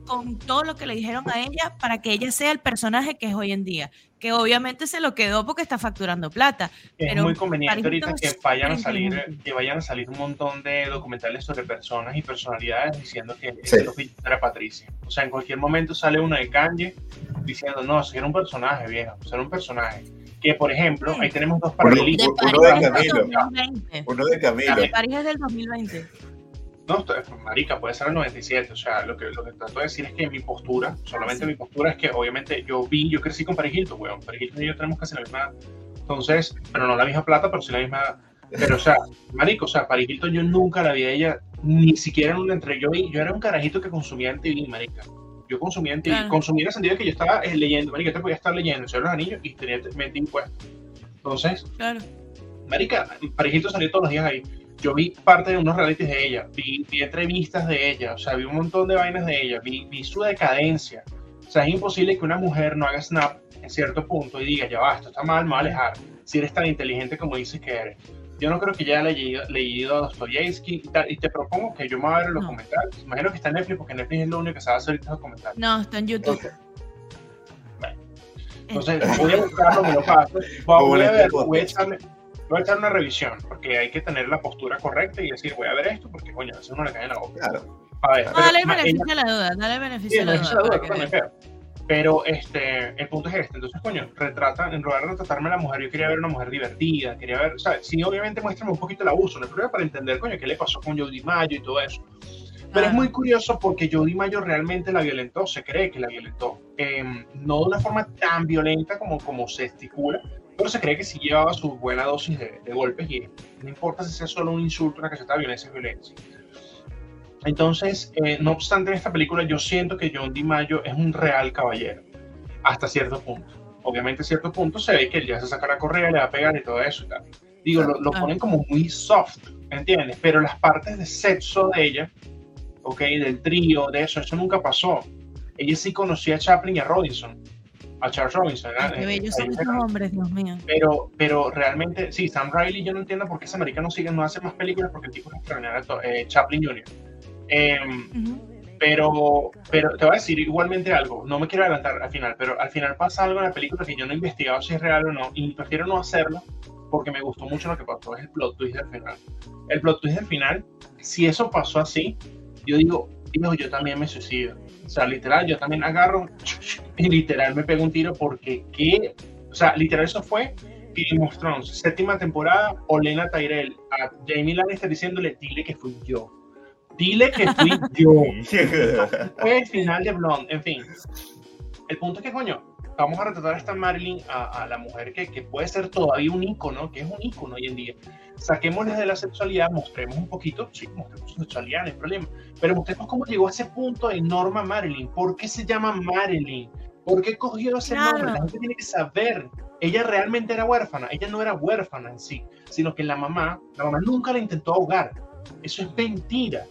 con todo lo que le dijeron a ella para que ella sea el personaje que es hoy en día. Que obviamente se lo quedó porque está facturando plata. Es muy conveniente ahorita que vayan, a salir, que vayan a salir un montón de documentales sobre personas y personalidades diciendo que sí. era Patricia. O sea, en cualquier momento sale una de Kanye diciendo, no, si era un personaje, viejo, era un personaje. Que por ejemplo, ahí tenemos dos paralelismos. uno de París Camilo. 2020. Uno de Camilo. De París es del 2020. No, esto es- marica, puede ser el 97. O sea, lo que, lo que trato de decir es que mi postura, solamente mi postura es que obviamente yo vi, yo crecí con Paris Hilton, weón. Paris Hilton y yo tenemos casi la misma. Entonces, pero no la misma plata, pero sí la misma. Pero, o sea, marico, o sea, Paris Hilton yo nunca la vi a ella, ni siquiera en un entre. Yo, vi- yo era un carajito que consumía en TV, marica. Yo consumía en Claro. consumía en el sentido de que yo estaba eh, leyendo, marica, te podía estar leyendo El Señor los Anillos y tenía mente impuesta. Entonces, Claro. Marica, Paris Hilton salió todos los días ahí. Yo vi parte de unos realities de ella, vi, vi entrevistas de ella, o sea, vi un montón de vainas de ella, vi, vi su decadencia. O sea, es imposible que una mujer no haga snap en cierto punto y diga, ya va, esto está mal, me voy a alejar. Si eres tan inteligente como dices que eres. Yo no creo que ya haya leído, leído a Dostoyevsky y, tal, y te propongo que yo me voy a ver los No. comentarios. Imagino que está en Netflix porque Netflix es lo único que sabe hacer ahorita los comentarios. No, está en YouTube. Entonces, entonces voy a buscarlo, me lo paso. Voy, a- voy a ver, voy a echarle, voy a echar una revisión, porque hay que tener la postura correcta y decir, voy a ver esto, porque coño, a veces uno le cae en la boca. Claro. A ver, No, pero, dale el beneficio ella- de la duda, dale el beneficio no la duda. Es. Pero este, el punto es este, entonces, coño, retrata, en lugar de retratarme a la mujer, yo quería ver una mujer divertida, quería ver, o sea, sí, obviamente muéstrame un poquito el abuso, no hay problema para entender, coño, qué le pasó con Jody Mayo y todo eso. Pero es Claro. muy curioso porque Jody Mayo realmente la violentó, se cree que la violentó. Em, no de una forma tan violenta como, como se estipula, pero se cree que sí llevaba su buena dosis de, de golpes y no importa si sea solo un insulto, una caseta de violencia es violencia. Entonces, eh, no obstante, en esta película yo siento que John DiMaggio es un real caballero, hasta cierto punto. Obviamente, a cierto punto se ve que él ya se saca la correa, le va a pegar y todo eso. y tal. Digo, lo, lo Claro. ponen como muy soft, ¿entiendes? Pero las partes de sexo de ella, ok, del trío, de eso, eso nunca pasó. Ella sí conocía a Chaplin y a Robinson, a Charles Robinson. Eh, son esos hombres, Dios mío. pero, pero realmente, sí, Sam Riley, yo no entiendo por qué ese americano no sigue, no hace más películas porque el tipo es extraordinario, eh, Chaplin Jr. Em, Ujú. pero, pero te voy a decir igualmente algo, no me quiero adelantar al final, pero al final pasa algo en la película que yo no he investigado si es real o no, y prefiero no hacerlo porque me gustó mucho lo que pasó, es el plot twist del final. El plot twist del final, si eso pasó así, yo digo, hijo, yo también me suicido. O sea, literal, yo también agarro y literal me pego un tiro porque qué, o sea, literal eso fue Game of Thrones, séptima temporada, Olena Tyrell a Jamie Lannister diciéndole, dile que fui yo. Dile que fui yo. Fue el final de Blonde, en fin. El punto es que, coño, vamos a retratar a esta Marilyn, a, a la mujer que, que puede ser todavía un ícono, que es un ícono hoy en día. Saquémosle de la sexualidad, mostremos un poquito, sí, mostremos su sexualidad, no hay problema, pero mostremos cómo llegó a ese punto de Norma Marilyn. ¿Por qué se llama Marilyn? ¿Por qué cogió ese Claro. nombre? La gente tiene que saber. Ella realmente era huérfana. Ella no era huérfana en sí, sino que la mamá, la mamá nunca la intentó ahogar. Eso es mentira.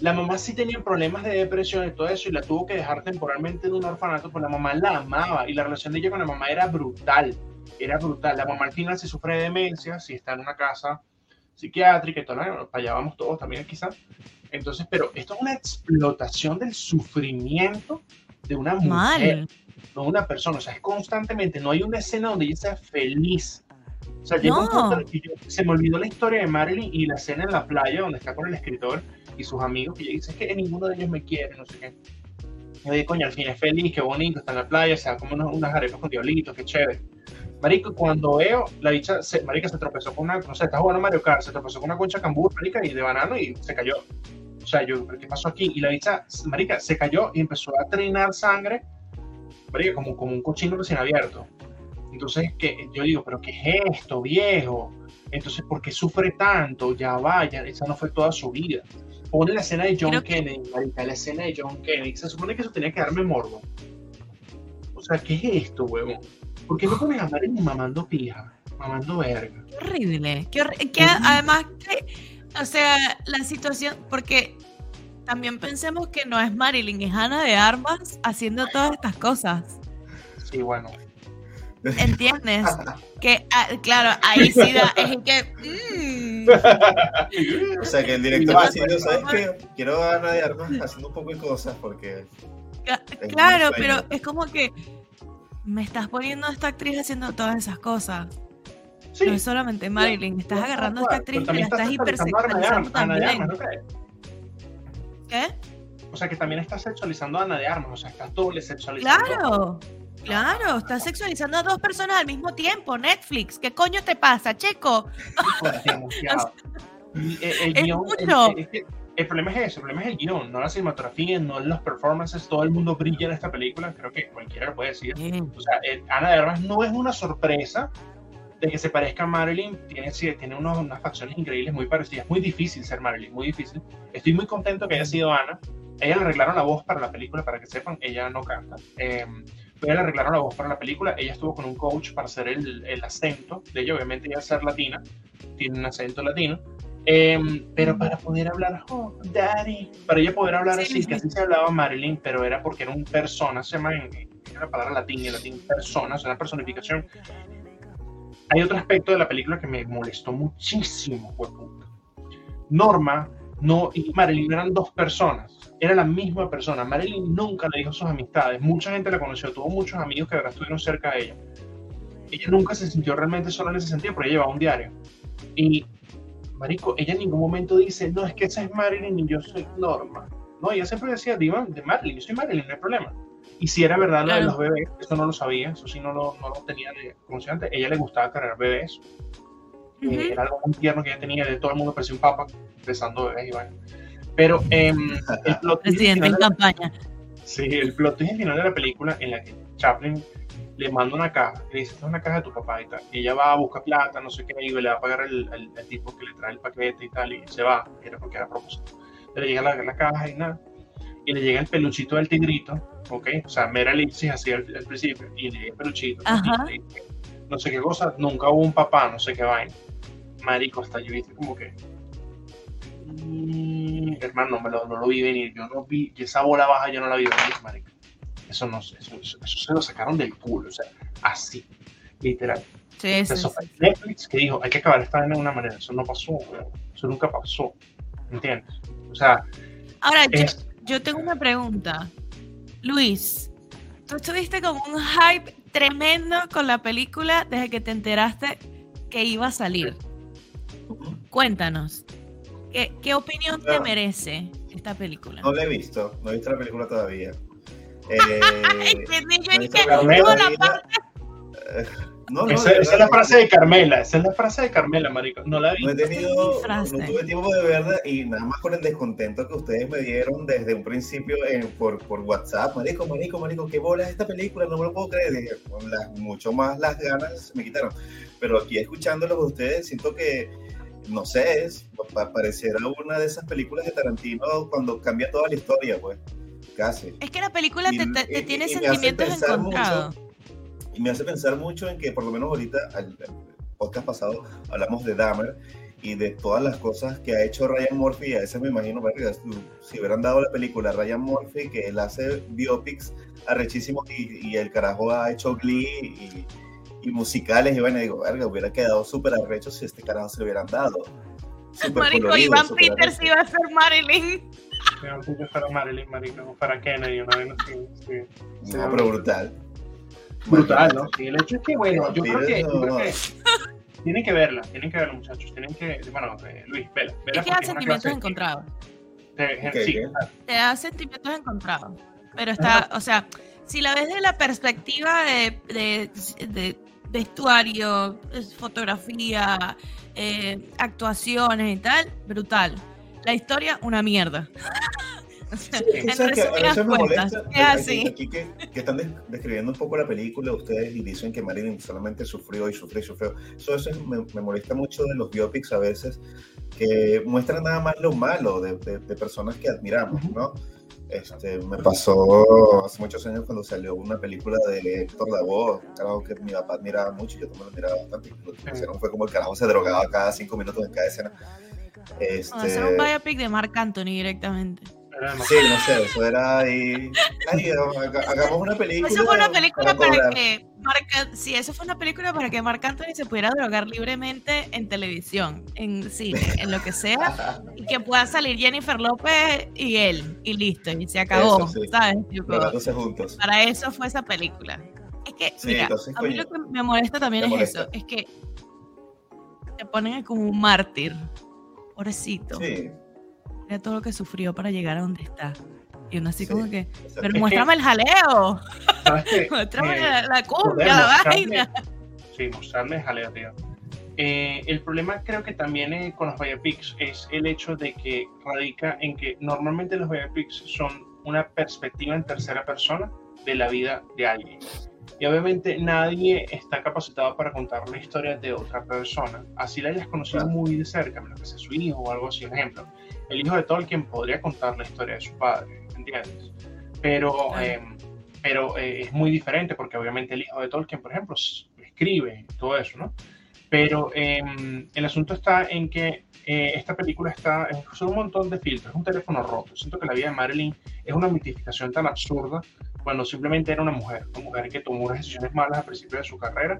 La mamá sí tenía problemas de depresión y todo eso y la tuvo que dejar temporalmente en un orfanato, pero la mamá la amaba y la relación de ella con la mamá era brutal. Era brutal. La mamá al final si sufre de demencia, si está en una casa psiquiátrica y todo, para allá vamos todos también quizás. Entonces, pero esto es una explotación del sufrimiento de una mujer, Mal. no de una persona. O sea, es constantemente, no hay una escena donde ella sea feliz. O sea, llega un No. punto en el que yo- se me olvidó la historia de Marilyn y la escena en la playa donde está con el escritor y sus amigos, y ella dice, que ninguno de ellos me quiere, no sé qué. Yo digo, coño, al fin es feliz, qué bonito, está en la playa, se da como unos, unas arepas con diablitos, qué chévere. Marico, cuando veo, la dicha, se, marica se tropezó con una, no sé, está jugando Mario Kart, se tropezó con una concha cambur, marica, y de banano y se cayó. O sea, yo, ¿qué pasó aquí? Y la dicha, marica, se cayó y empezó a trinar sangre, marica, como, como un cochino recién abierto. Entonces, que yo digo, ¿pero qué es esto, viejo? Entonces, ¿por qué sufre tanto? Ya vaya, esa no fue toda su vida. Pone la escena de John Creo que- Kennedy, marica, la escena de John Kennedy. Se supone que eso tenía que darme morbo. O sea, ¿qué es esto, huevón? ¿Por qué no pones a Marilyn mamando pija? Mamando verga. Qué horrible. Qué horri- que además, que, o sea, la situación, porque también pensemos que no es Marilyn, es Ana de Armas haciendo todas estas cosas. Sí, bueno. ¿Entiendes? que, ah, claro, ahí sí da, es que. mm, O sea, que el director Igual, decidió, ¿sabes qué? Quiero a Ana de Armas haciendo un poco de cosas porque... claro, pero es como que me estás poniendo a esta actriz haciendo todas esas cosas. Sí. No es solamente Marilyn, estás agarrando a esta actriz y la estás hipersexualizando también. ¿Qué? O sea, que también está sexualizando a Ana de Armas, o sea, está doble sexualizando. Claro, Claro, estás sexualizando a dos personas al mismo tiempo. Netflix, ¿qué coño te pasa, Checo? El, el el, el problema es eso, el problema es el guion, no la cinematografía, no los performances, todo el mundo brilla en esta película, creo que cualquiera lo puede decir. Bien. O sea, eh, Ana de Armas no es una sorpresa de que se parezca a Marilyn, tiene, sí, tiene unos- unas facciones increíbles muy parecidas, muy difícil ser Marilyn, muy difícil. Estoy muy contento que haya sido Ana. Ella le arreglaron la voz para la película, para que sepan, ella no canta. Eh, pero le arreglaron la voz para la película, ella estuvo con un coach para hacer el, el acento de ella, obviamente ella al ser latina, tiene un acento latino. Eh, pero para poder hablar, oh, daddy, para ella poder hablar Sí, así, sí. que así se hablaba Marilyn, pero era porque era un persona, se llama en, la palabra el latín persona, es una personificación. Hay otro aspecto de la película que me molestó muchísimo, hueputa. Norma no, y Marilyn eran dos personas, era la misma persona. Marilyn nunca le dijo sus amistades, mucha gente la conoció, tuvo muchos amigos que estuvieron cerca de ella. Ella nunca se sintió realmente sola en ese sentido, pero ella llevaba un diario. Y, Marico, ella en ningún momento dice, no, es que esa es Marilyn y yo soy Norma. No, ella siempre decía, Diva, de Marilyn, yo soy Marilyn, no hay problema. Y si era verdad lo de los bebés, eso no lo sabía, eso sí no lo, no lo tenía de consciente. Ella le gustaba cargar bebés, eh, Ujú. era algo muy tierno que ella tenía, de todo el mundo parecía un papa, besando bebés y vaina. Pero em, el plot Presidente en la- campaña. Sí, el plot twist al final de la película en la que Chaplin le manda una caja, le dice, esta es una caja de tu papá y tal. Y ella va a buscar plata, no sé qué, y le va a pagar el, el- el tipo que le trae el paquete y tal, y se va, era porque era a propósito. Le llega la, la caja y nada, y le llega el peluchito del tigrito, ¿ok? O sea, mera elipsis así al, al principio, y le llega el peluchito, Ajá. y le dice, no sé qué cosa, nunca hubo un papá, no sé qué vaina. Marico, hasta yo viste como que... mm, hermano, no, me lo, no lo vi venir, yo no vi, y esa bola baja yo no la vi venir, marico. Eso no eso, eso- eso se lo sacaron del culo, o sea, así, literal. Sí, sí, Eso sí. Netflix que dijo, hay que acabar esta vaina de una manera, eso no pasó, eso nunca pasó, ¿entiendes? O sea, Ahora, yo, yo tengo una pregunta. Luis, tú estuviste con un hype tremendo con la película desde que te enteraste que iba a salir. Cuéntanos, ¿qué, qué opinión te Ah. merece esta película? No la he visto, no he visto la película todavía. No no, esa, esa es la frase de Carmela, esa es la frase de Carmela, marico, no la vi. No he tenido, no tuve tiempo de verla y nada más con el descontento que ustedes me dieron desde un principio en- por, por WhatsApp. Marico, marico, marico, qué bola es esta película, no me lo puedo creer. Dije, con las, mucho más las ganas me quitaron. Pero aquí escuchándolos a ustedes, siento que, no sé, es, pa- pareciera una de esas películas de Tarantino cuando cambia toda la historia, pues, casi. Es que la película te, Y- te- te y- tiene y sentimientos encontrados. Y me hace pensar mucho en que, por lo menos ahorita, al el podcast pasado, hablamos de Dahmer y de todas las cosas que ha hecho Ryan Murphy. A veces me imagino, si- hubieran dado la película Ryan Murphy, que él hace biopics arrechísimos y, y el carajo ha hecho Glee y, y musicales. Y bueno, digo, verga, hubiera quedado súper arrecho si este carajo se lo hubieran dado. Súper Marico, colorido, Iván Peters iba a ser Marilyn. Yo fui para Marilyn, marico, para Kennedy, una vez así, sí. No, pero brutal. Brutal, ¿no? Sí, el hecho es que, bueno, yo creo que, Vampiros, yo creo no. que tienen que verla, tienen que verla, muchachos, tienen que, bueno, eh, Luis, vela, vela Es que da sentimientos encontrados. Ok, sí. Te da sentimientos encontrados. Pero está, o sea, si la ves de la perspectiva de, de- de vestuario, es- fotografía, eh, actuaciones y tal, brutal. La historia, una mierda. Aquí- así. Aquí, que, que están des- describiendo un poco la película ustedes y dicen que Marilyn solamente sufrió y sufrió y sufrió. Eso, eso es- me, me molesta mucho de los biopics a veces, que muestran nada más lo malo de, de- de personas que admiramos, ¿no? Este, me pasó hace muchos años cuando salió una película de Héctor Lavoe, un carajo que mi papá admiraba mucho y yo también lo admiraba bastante. Lo que hicieron fue como el carajo se drogaba cada cinco minutos en cada escena. Este, hacer un biopic de Marc Anthony directamente. Sí, no sé, eso era ahí. Ay, hagamos una película. Eso fue una película para que Marc, sí, eso fue una película para que Marc Anthony se pudiera drogar libremente en televisión, en cine, en lo que sea, y que pueda salir Jennifer López y él, y listo, y se acabó, Eso sí. ¿sabes? Drogándose juntos. para eso fue esa película. Es que, Sí, mira, entonces, a mí coño, lo que me molesta también me es molesta. eso, es que te ponen como un mártir, pobrecito, Sí, mira todo lo que sufrió para llegar a donde está. Y uno así Sí. como que, pero que- muéstrame el jaleo, muéstrame Eh, la, la cumbia, la vaina. Sí, mostrarles jaleo, tío. Eh, el problema creo que también eh, con los biopics es el hecho de que radica en que normalmente los biopics son una perspectiva en tercera persona de la vida de alguien. Y obviamente nadie está capacitado para contar la historia de otra persona. Así la hayas conocido muy de cerca, menos que sea su hijo o algo así. Un ejemplo, el hijo de Tolkien podría contar la historia de su padre, ¿entiendes? Pero, eh, pero eh, es muy diferente porque obviamente el hijo de Tolkien, por ejemplo, escribe todo eso, ¿no? Pero eh, el asunto está en que eh, esta película está, son un montón de filtros, es un teléfono roto. Siento que la vida de Marilyn es una mitificación tan absurda cuando simplemente era una mujer, una mujer que tomó unas decisiones malas al principio de su carrera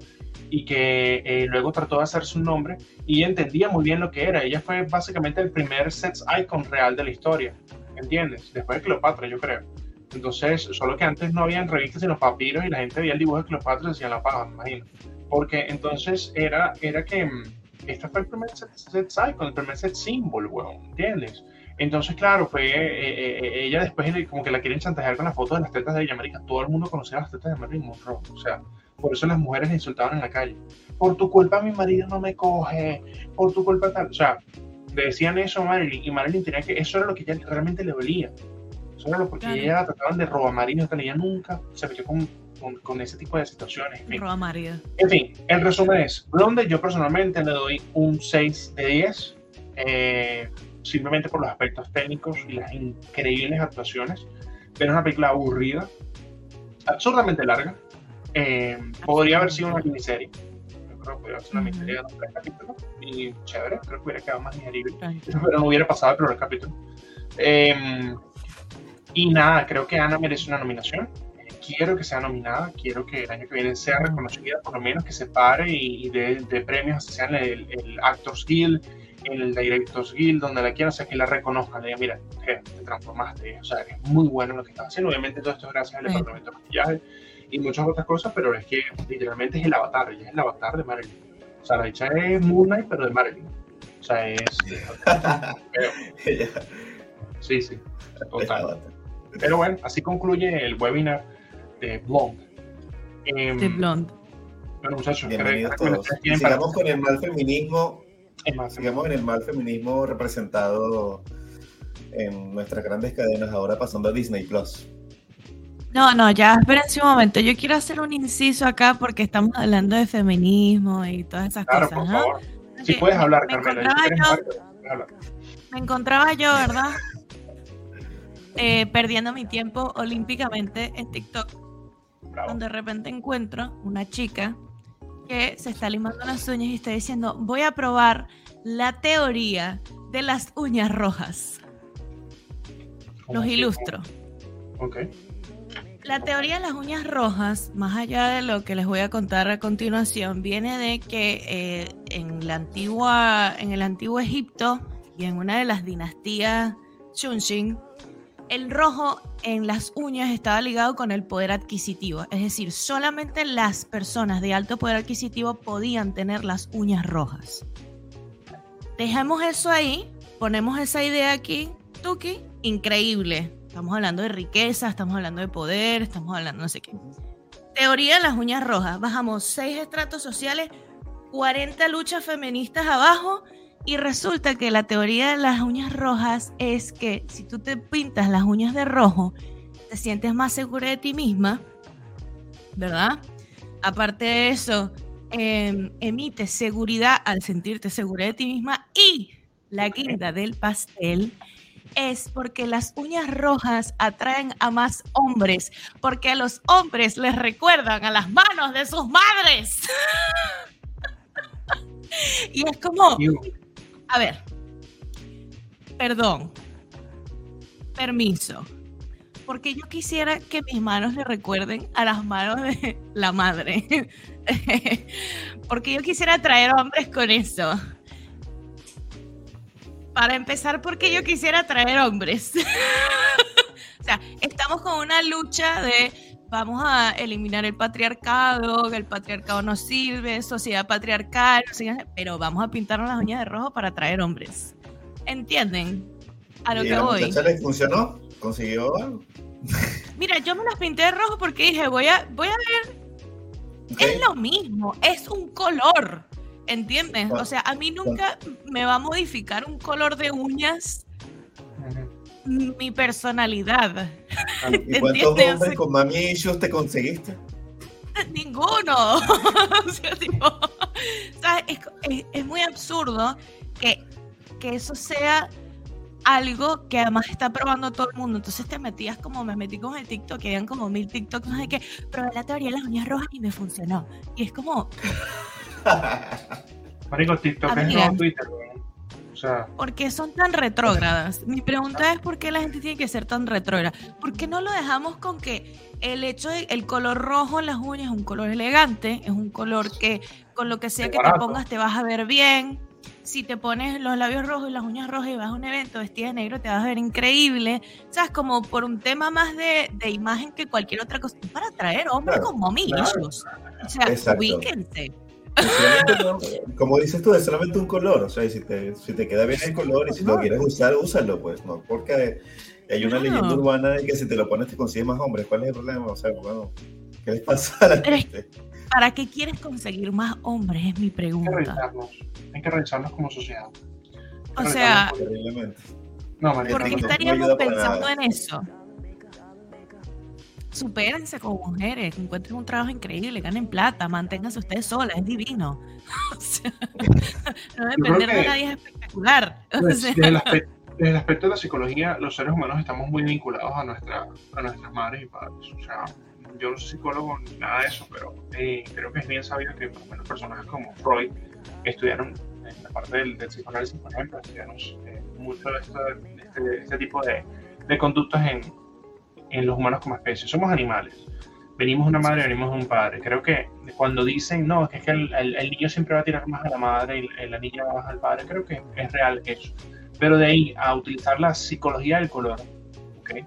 y que eh, luego trató de hacerse un nombre y entendía muy bien lo que era. Ella fue básicamente el primer sex icon real de la historia, ¿entiendes? Después de Cleopatra, yo creo. Entonces, solo que antes no habían revistas sino papiros y la gente veía el dibujo de Cleopatra y decía la paga, me imagino. Porque entonces era, era que mm, esta fue el primer set, set icon, el primer set symbol, weón, ¿entiendes? Entonces, claro, fue eh, eh, ella después como que la quieren chantajear con la foto de las tetas de ella, marica. Todo el mundo conocía las tetas de Marilyn Monroe. O sea, por eso las mujeres le insultaban en la calle. Por tu culpa mi marido no me coge, por tu culpa tal. O sea, le decían eso a Marilyn y Marilyn tenía que, eso era lo que ella realmente le dolía. Eso era lo porque Claro. ella la trataban de roba marido, tal, ella nunca se metió con, con, con ese tipo de situaciones. En fin. Roba marido. En fin, el resumen es, Blonde yo personalmente le doy un 6 de 10, eh, simplemente por los aspectos técnicos y las increíbles actuaciones, pero es una película aburrida, absurdamente larga, eh, podría haber sido una miniserie, yo creo que podría ser una Ujú. miniserie de dos tres capítulos, y chévere, creo que hubiera quedado más digerible pero no hubiera pasado el primer capítulo. Eh, y nada, creo que Ana merece una nominación. Quiero que sea nominada, quiero que el año que viene sea reconocida, por lo menos que se pare y, y dé de premios, sean el, el Actors Guild, el Directors Guild, donde la quieran, o sea, que la reconozcan. Le digan, mira, je, te transformaste, o sea, es muy bueno lo que estás haciendo. Obviamente todo esto es gracias al Sí. departamento de maquillaje y muchas otras cosas, pero es que literalmente es el avatar, ella es el avatar de Marilyn. O sea, la dicha es Moon Knight, pero de Marilyn. O sea, es... Ella- Sí, sí, total. Pero bueno, así concluye el webinar de Blonde. De blonde. bueno, muchachos, ¿qué Bienvenidos todos. tienen para sigamos con el mal feminismo, más, sigamos en el mal feminismo representado en nuestras grandes cadenas, ahora pasando a Disney Plus. No, no, ya, espérense un momento. Yo quiero hacer un inciso acá porque estamos hablando de feminismo y todas esas Claro, cosas, por ¿no? favor. Si puedes hablar, me Carmela. encontraba yo- hablar. Me encontraba yo, ¿verdad? Eh, perdiendo mi tiempo olímpicamente en TikTok, Bravo. cuando de repente encuentro una chica que se está limando las uñas y está diciendo, voy a probar la teoría de las uñas rojas. Los ilustro. Ok. La teoría de las uñas rojas, más allá de lo que les voy a contar a continuación, viene de que eh, en la antigua, en el antiguo Egipto y en una de las dinastías Shunshin, el rojo en las uñas estaba ligado con el poder adquisitivo. Es decir, solamente las personas de alto poder adquisitivo podían tener las uñas rojas. Dejamos eso ahí, ponemos esa idea aquí, Tuki, increíble. Estamos hablando de riqueza, estamos hablando de poder, estamos hablando no sé qué. Teoría de las uñas rojas. Bajamos seis estratos sociales, 40 luchas feministas abajo y resulta que la teoría de las uñas rojas es que si tú te pintas las uñas de rojo, te sientes más segura de ti misma, ¿verdad? Aparte de eso, eh, emites seguridad al sentirte segura de ti misma y la guinda del pastel es porque las uñas rojas atraen a más hombres, porque a los hombres les recuerdan a las manos de sus madres. y es como. A ver, perdón, permiso, porque yo quisiera que mis manos le recuerden a las manos de la madre, porque yo quisiera atraer hombres con eso. Para empezar, porque yo quisiera atraer hombres. o sea, estamos con una lucha de vamos a eliminar el patriarcado, que el patriarcado no sirve, sociedad patriarcal, pero vamos a pintarnos las uñas de rojo para atraer hombres. ¿Entienden? A lo ¿Y que a voy. muchacha le funcionó? consiguió algo. Mira, yo me las pinté de rojo porque dije, voy a, voy a ver. Es lo mismo, es un color. ¿Entiendes? O sea, a mí nunca me va a modificar un color de uñas mi personalidad. ¿Y cuántos hombres con mami issues te conseguiste? Ninguno. o sea, tipo, Es, es, es, muy absurdo que, que eso sea algo que además está probando todo el mundo. Entonces te metías como me metí con el TikTok, que habían como mil TikToks, no sé qué, probé la teoría de las uñas rojas y me funcionó. Y es como. Marico, TikTok es no Twitter, o sea... Porque son tan retrógradas. Mi pregunta es por qué la gente tiene que ser tan retrógrada. ¿Por qué no lo dejamos con que el hecho de el color rojo en las uñas es un color elegante, es un color que con lo que sea que te pongas te vas a ver bien, si te pones los labios rojos y las uñas rojas y vas a un evento vestida de negro, te vas a ver increíble. O sea, es como por un tema más de, de imagen que cualquier otra cosa. Para atraer hombres como mí, O sea, ubíquense. Como dices tú, es solamente un color. O sea, si te, si te queda bien el color y si lo quieres usar, úsalo, pues, ¿no? Porque hay una leyenda urbana de que si te lo pones te consigues más hombres. ¿Cuál es el problema? O sea, bueno, ¿qué les pasa a la gente? ¿Para qué quieres conseguir más hombres? Es mi pregunta. Hay que revisarnos, hay que revisarnos como sociedad. O sea, no, ¿por qué estaríamos pensando en eso? Supérense como mujeres, encuentren un trabajo increíble, ganen plata, manténganse ustedes solas, es divino. O sea, no depender de nadie es espectacular. Pues, desde, el aspecto, de la psicología, los seres humanos estamos muy vinculados a, nuestra, a nuestras madres y padres. O sea, yo no soy psicólogo ni nada de eso, pero eh, creo que es bien sabido que por lo menos personajes como Freud, estudiaron en la parte del, psicoanálisis, por ejemplo, estudiaron eh, mucho de este, este, tipo de, de conductas en, en, los humanos como especie. Somos animales. Venimos de una madre, venimos de un padre. Creo que cuando dicen, no, es que, que el, el, niño siempre va a tirar más a la madre y la niña va más al padre, creo que es real eso. Pero de ahí a utilizar la psicología del color, ¿okay?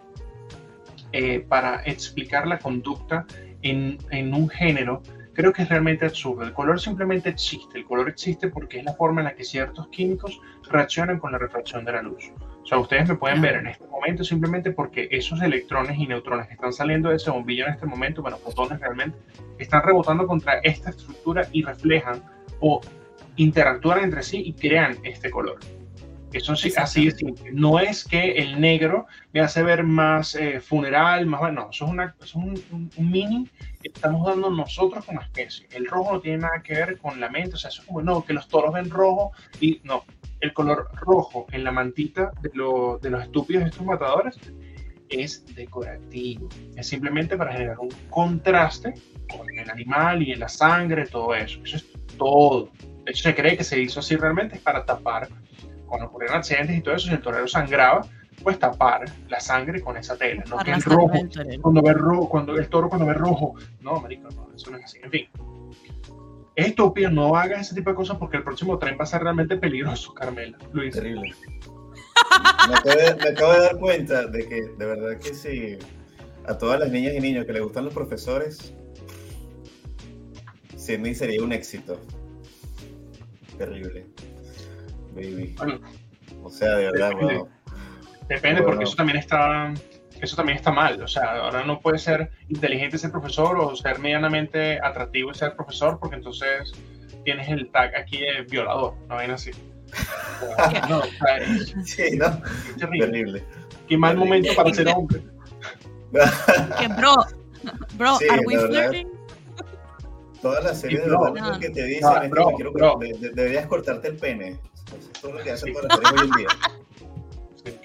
Eh, para explicar la conducta en, en, un género, creo que es realmente absurdo. El color simplemente existe. El color existe porque es la forma en la que ciertos químicos reaccionan con la refracción de la luz. Sea, ustedes me pueden ver en este momento simplemente porque esos electrones y neutrones que están saliendo de ese bombillo en este momento, bueno, fotones realmente, están rebotando contra esta estructura y reflejan o interactúan entre sí y crean este color. Eso sí, así es No es que el negro me hace ver más eh, funeral, más bueno, eso es, una, un, mini que estamos dando nosotros como especie. El rojo no tiene nada que ver con la mente, o sea, eso es como, no, que los toros ven rojo y no, el color rojo en la mantita de, de los estúpidos estos matadores es decorativo. Es simplemente para generar un contraste con el animal y en la sangre, todo eso. Eso es todo. De hecho, se cree que se hizo así realmente es para tapar cuando ocurrieron accidentes y todo eso, si el torero sangraba, pues tapar la sangre con esa tela, no que el rojo, cuando ve rojo, cuando el toro cuando ve rojo, no, marico, no, eso no es así, en fin. Es estúpido, no hagas ese tipo de cosas porque el próximo tren va a ser realmente peligroso, Carmela. Luis. Terrible. Me acabo, de, dar cuenta de que, de verdad que si a todas las niñas y niños que les gustan los profesores, Sidney sería un éxito. Terrible baby. o sea, de verdad, depende, depende porque eso también está eso también está mal. O sea, ahora no puede ser inteligente ser profesor o ser medianamente atractivo y ser profesor, porque entonces tienes el tag aquí de violador, no ven así. no, sí, no. Terrible. Qué mal momento para ser hombre. que bro, bro, are we flirting? Todas las series de los que te dicen es que quiero que deberías cortarte el pene. Todo lo que hacen para hoy en día.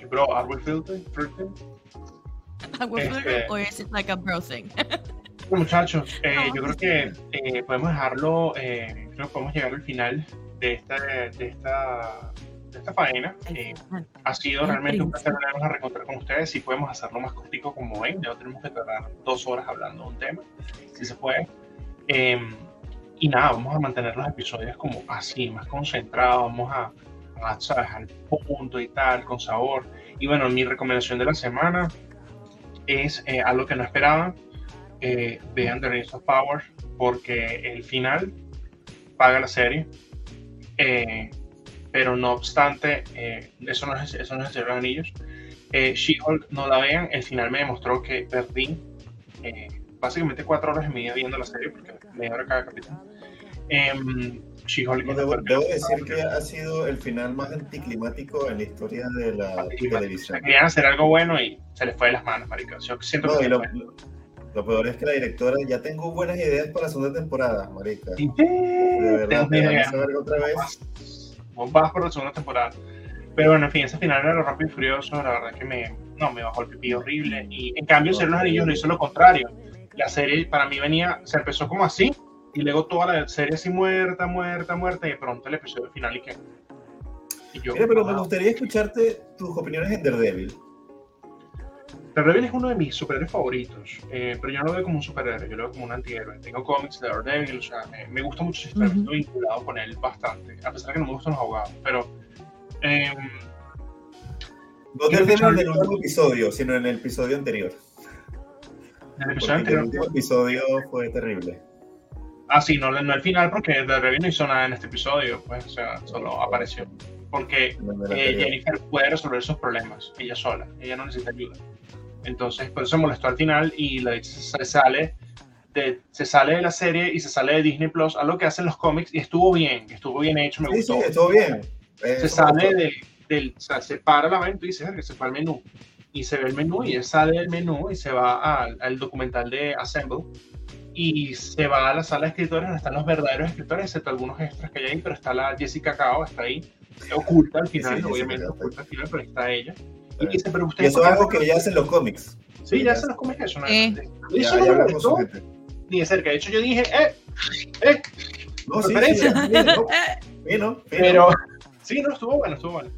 bro, are we flirting? ¿Are we flirting or is it like a bro thing? muchachos, eh, yo creo que eh, podemos dejarlo, eh, creo que podemos llegar al final de esta, de esta, de esta faena. ha sido realmente un placer volvernos a reencontrar con ustedes y podemos hacerlo más cortico como ven, ya no tenemos que tardar dos horas hablando de un tema, si se puede. Em, y nada, vamos a mantener los episodios como así, más concentrados, vamos a, a ¿sabes? al punto y tal, con sabor. Y bueno, mi recomendación de la semana es eh, algo que no esperaban. Eh, The Rings of Power porque el final paga la serie. Eh, pero no obstante, eso, no es, eso no es el de Anillos. Eh, She-Hulk, no la vean, el final me demostró que perdí eh, básicamente cuatro horas y media viendo la serie, porque media hora cada capítulo. She-Hulk. Debo, debo decir que ha sido el final más anticlimático en la historia de la televisión. Querían hacer algo bueno y se les fue de las manos, marica. Yo siento No, que lo, lo peor es que la directora ya tengo buenas ideas para la segunda temporada, marica. Sí. De verdad, te van a saber otra vez. Vos vas por la segunda temporada. Pero bueno, en fin, ese final era rápido y furioso, la verdad que me, no, me bajó el pipí horrible. Y en cambio, Ser los Anillos lo hizo lo contrario. La serie para mí venía, se empezó como así, y luego toda la serie así muerta, muerta, muerta, y de pronto el episodio final y que. Y yo, Mira, pero me gustaría escucharte tus opiniones en Daredevil. Daredevil es uno de mis superhéroes favoritos, eh, pero yo no lo veo como un superhéroe, yo lo veo como un antihéroe. Tengo cómics de Daredevil, o sea, me, me gusta mucho su historia, Ujú. estoy vinculado con él bastante, a pesar de que no me gustan los abogados, pero eh, No Daredevil escuchar- en el último episodio, sino en el episodio anterior. en el episodio Porque el anterior, último episodio fue terrible. Ah sí, no, no el final porque Daredevil no hizo nada en este episodio, pues, o sea, solo apareció, porque eh. Jennifer puede resolver sus problemas, ella sola, ella no necesita ayuda. Entonces, por eso molestó al final y la se, sale de, se sale de la serie y se sale de Disney Plus a lo que hacen los cómics y estuvo bien, estuvo bien hecho, me Sí, gustó. sí, estuvo bien. Eh, se sale del, del, o sea, se para la vaina y dice que se fue al menú. Y se ve el menú y él sale del menú y se va al, al documental de Assemble y se va a la sala de escritores donde están los verdaderos escritores, excepto algunos extras que hay ahí, pero está la Jessica Cao, está ahí, oculta al final, Sí, sí, obviamente oculta al final, pero está ella. Y dice, pero Y ustedes... eso es algo que ella hace en los cómics. Sí, ya se los come eso, ¿no? Eh. Ya, eso ya no me gente. ni de cerca. De hecho, yo dije, eh, eh, No, sí, sí, ya, ¿no? Pero sí, no, estuvo bueno, estuvo bueno.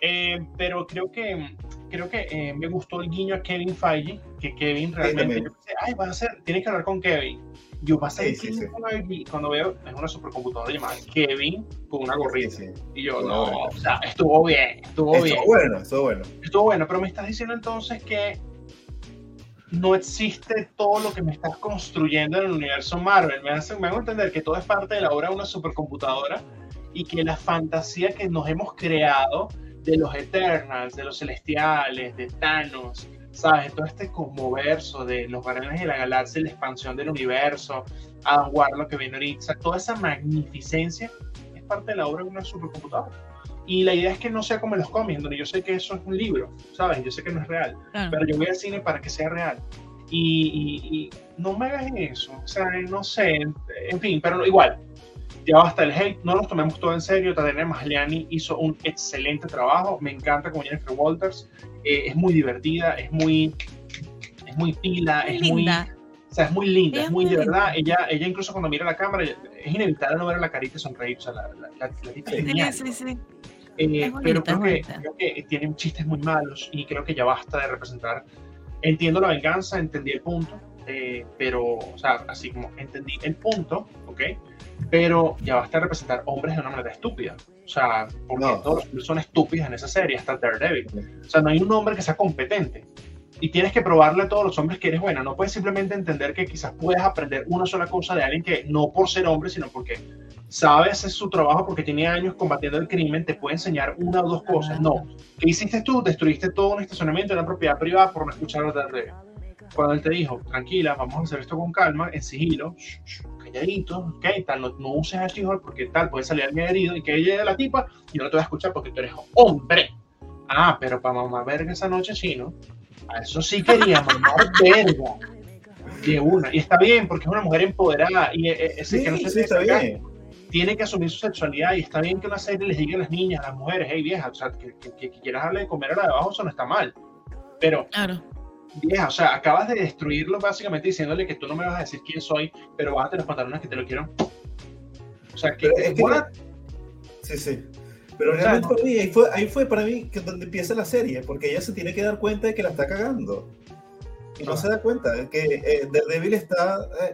Eh, pero creo que creo que eh, me gustó el guiño a Kevin Feige, que Kevin realmente, también. yo pensé, ay, va a ser, tienes que hablar con Kevin. Yo pasé Sí, sí, sí. cuando, veo, es una supercomputadora llamada Kevin con una Sí, gorrita. sí. Y yo, no, o sea, estuvo bien, estuvo bien. Estuvo bueno, estuvo bueno. Estuvo bueno, pero me estás diciendo entonces que no existe todo lo que me estás construyendo en el universo Marvel. Me, hace, me hago entender que todo es parte de la obra de una supercomputadora y que la fantasía que nos hemos creado de los Eternals, de los Celestiales, de Thanos, ¿sabes? Todo este cosmoverso de los Guardianes de la Galaxia, la expansión del universo, Adam Warlock que viene ahorita, toda esa magnificencia es parte de la obra de una supercomputadora. Y la idea es que no sea como en los cómics, donde yo sé que eso es un libro, ¿sabes? Yo sé que no es real, pero yo voy al cine para que sea real. Y, y- y no me hagas eso, o sea, no sé, en fin, pero igual, ya basta el hate, no nos tomemos todo en serio. Tatiana Maslany hizo un excelente trabajo, me encanta como Jennifer Walters, eh, es muy divertida, es muy, es muy pila, Muy es muy, o sea, es muy linda, es es muy muy de verdad. Ella, ella incluso cuando mira la cámara, es inevitable no ver la carita y sonreír. O sea, la, la, la, la es Sí, sí, sí. Eh, Es bonita, pero es creo que, creo que tienen chistes muy malos y creo que ya basta de representar. Entiendo la venganza, entendí el punto, eh, pero, o sea, así como entendí el punto, ¿ok? Pero ya basta de representar hombres de una manera estúpida. O sea, porque No. todos los hombres son estúpidos en esa serie, hasta Daredevil. O sea, no hay un hombre que sea competente. Y tienes que probarle a todos los hombres que eres buena. No puedes simplemente entender que quizás puedes aprender una sola cosa de alguien que no por ser hombre, sino porque sabe hacer su trabajo, porque tiene años combatiendo el crimen, te puede enseñar una o dos cosas. No. ¿Qué hiciste tú? Destruiste todo un estacionamiento de una propiedad privada por no escuchar a Daredevil. Cuando él te dijo, tranquila, vamos a hacer esto con calma, en sigilo, shh, shh, calladito, ok, tal, no, no uses a She-Hulk porque tal, puede salir alguien herido y que ella llegue la tipa y yo no te voy a escuchar porque tú eres hombre. Ah, pero para mamá verga esa noche sí, ¿no? A eso sí quería mamar verga. De una. Y está bien, porque es una mujer empoderada. Y eh, eh, Sí, que no se sí, está acá, bien. Tiene que asumir su sexualidad. Y está bien que una serie les diga a las niñas, a las mujeres, hey vieja, o sea, que, que- que quieras darle de comer a la de abajo, eso no está mal. Pero, Claro. Vieja, o sea, acabas de destruirlo básicamente diciéndole que tú no me vas a decir quién soy, pero bájate los pantalones que te lo quiero. O sea, que, es que-? Sí, sí. Pero O sea, realmente para mí, ahí fue, ahí fue para mí que donde empieza la serie, porque ella se tiene que dar cuenta de que la está cagando. Y no Ah. se da cuenta de que eh, Daredevil está eh,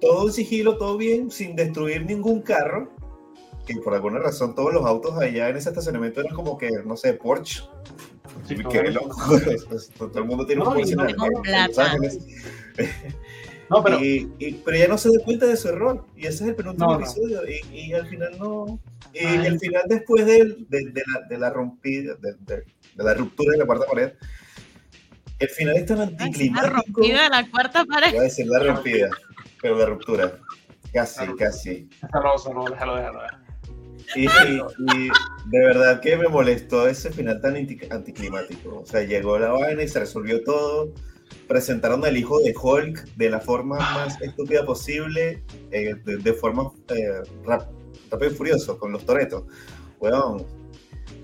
todo en sigilo, todo bien, sin destruir ningún carro. Que por alguna razón todos los autos allá en ese estacionamiento eran como que, no sé, Porsche. Sí, Qué loco. todo el mundo tiene No, un y no- Los plata. No, pero y, y- pero ella no se da cuenta de su error. Y ese es el penúltimo No, no. episodio. Y, y al final no. Y Ay. el final después del- de, de la, de la rompida, de, de- de la ruptura de la cuarta pared, El final es tan La anticlimático. rompida de la cuarta pared. Voy a decir la rompida, pero la ruptura. Casi, La casi. Déjalo, déjalo, déjalo, déjalo. Y, y- de verdad que me molestó ese final tan anti- anticlimático. O sea, llegó la vaina y se resolvió todo. Presentaron al hijo de Hulk de la forma más estúpida posible, eh, de, de forma eh, rap- rápido y furioso, con los toretos. Weón,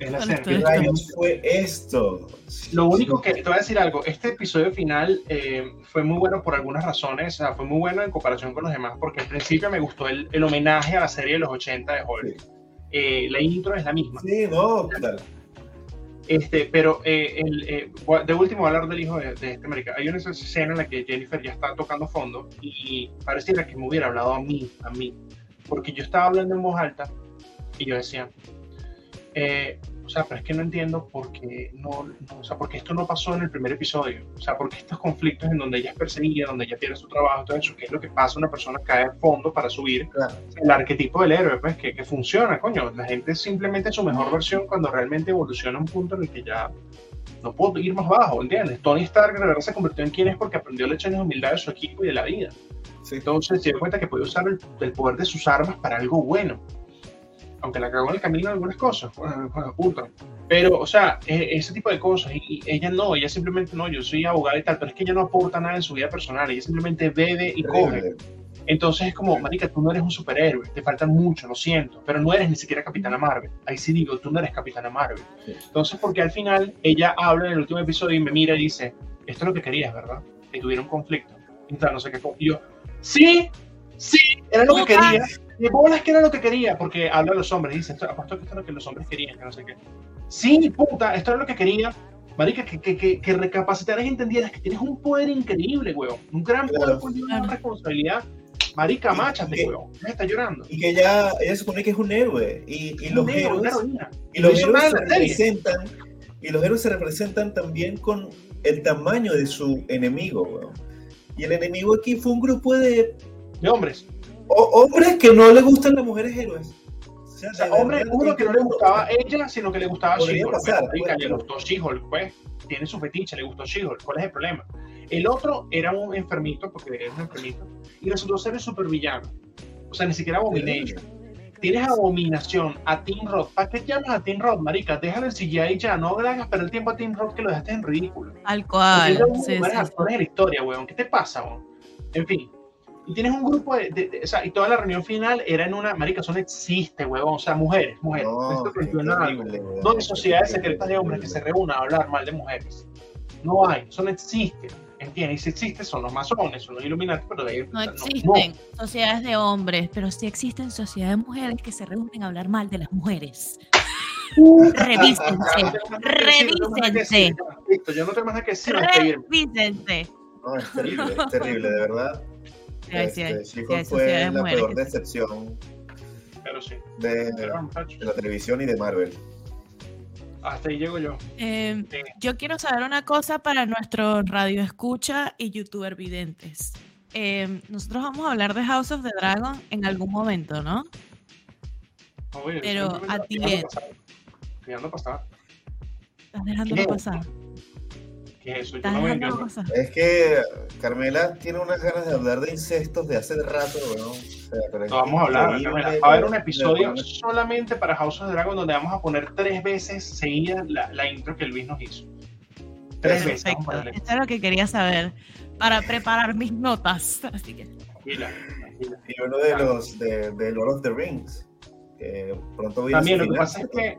esto ¿qué rayos fue esto? Lo único que te voy a decir algo, este episodio final eh, fue muy bueno por algunas razones, o sea, fue muy bueno en comparación con los demás, porque al principio me gustó el, el homenaje a la serie de los 80 de Hulk. Eh, la intro es la misma, Sí, no, tal. este, pero eh, el, eh, de último hablar del hijo de, de este marica. Hay una escena en la que Jennifer ya está tocando fondo y pareciera que me hubiera hablado a mí, a mí, porque yo estaba hablando en voz alta y yo decía, eh, o sea, pero es que no entiendo por qué no, no, o sea, porque esto no pasó en el primer episodio, o sea, porque estos conflictos en donde ella es perseguida, donde ella pierde su trabajo, todo eso, ¿qué es lo que pasa? Una persona cae al fondo para subir, Claro. el arquetipo del héroe, pues, que, que funciona, coño, la gente es simplemente su mejor versión cuando realmente evoluciona a un punto en el que ya no puedo ir más bajo, ¿entiendes? Tony Stark de verdad se convirtió en quien es porque aprendió lecciones de humildad de su equipo y de la vida. Sí. Entonces se dio cuenta que podía usar el, el poder de sus armas para algo bueno. Aunque la cagó en el camino en algunas cosas, puta. Pero, o sea, e- ese tipo de cosas. Y, ella no, ella simplemente no, yo soy abogada y tal, pero es que ella no aporta nada en su vida personal, ella simplemente bebe y coge. Entonces es como, marica, tú no eres un superhéroe, te falta mucho, lo siento, pero no eres ni siquiera Capitana Marvel. Ahí sí digo, tú no eres Capitana Marvel. Entonces, porque al final ella habla en el último episodio y me mira y dice, esto es lo que querías, ¿verdad? Y tuvieron un conflicto. Y tal, no sé qué. Y yo, sí, sí, era lo que quería. Y bolas que era lo que quería, porque habla de los hombres, dice, esto, apuesto que esto es lo que los hombres querían, que no sé qué. Sí, puta, esto era lo que quería. Marica, que, que, que, que recapacitaras y entendieras que tienes un poder increíble, weón. Un gran poder Claro. conlleva una responsabilidad. Marica, máchate, weón. Ya está llorando. Y que ella, ella supone que es un héroe. Y, y los héroe, héroes. Y los héroes se representan, y los héroes se representan también con el tamaño de su enemigo, weón. Y el enemigo aquí fue un grupo de De hombres. ho- hombres que no le gustan las mujeres héroes. O sea, O sea, de hombre, uno que no le gustaba a ella, sino que le gustaba She-Hulk. Pues, le gustó She-Hulk, pues. Tiene su fetiche, le gustó She-Hulk. ¿Cuál es el problema? El otro era un enfermito, porque era un enfermito, y resultó ser el supervillano. O sea, ni siquiera Abomination. Tienes Abominación, a Team Roth. ¿Para qué llamas a Team Roth, marica? Déjale el CGI ya. No le hagas perder el tiempo a Team Roth que lo dejaste en ridículo. Al cual. Sí, sí, actores de la historia, weón. ¿Qué te pasa, weón? En fin. Y tienes un grupo de, de- de- O sea, y toda la reunión final era en una. Marica, eso no existe, weón. O sea, mujeres, mujeres. No. No hay sociedades secretas de hombres que se reúnan a hablar mal de mujeres. No hay, eso no existe. ¿Entiendes? Y si existe, son los masones, son los iluminantes, pero de ahí. No existen sociedades de hombres, pero sí existen sociedades de mujeres que se reúnen a hablar mal de las mujeres. Revísense, revísense, Listo, yo no tengo más que decir. revísense. No, es terrible, es terrible, de verdad. Sí, sí, Este, sí She-Hulk hay fue la mujeres peor decepción Pero sí. de, la televisión y de Marvel. hasta ahí llego yo. Eh, Sí. yo quiero saber una cosa para nuestro radio escucha y youtuber videntes. Eh, nosotros vamos a hablar de House of the Dragon en algún momento, ¿no? Oye, Pero a ti dejando pasar. Dejando pasar. Estás dejándolo ¿Qué? pasar. ¿Qué es eso? Yo no pasar. Es que Carmela tiene unas ganas de hablar de incestos de hace rato, weón. O sea, No vamos a hablar. Carmela. Va a haber un episodio solamente para House of Dragon donde vamos a poner tres veces seguida la, la intro que Luis nos hizo. Tres veces. Vamos Perfecto. a ponerle. Esto es lo que quería saber para preparar mis notas. Así que Tranquila, tranquila. Y uno de los de, de Lord of the Rings. Que pronto viene También lo que pasa es que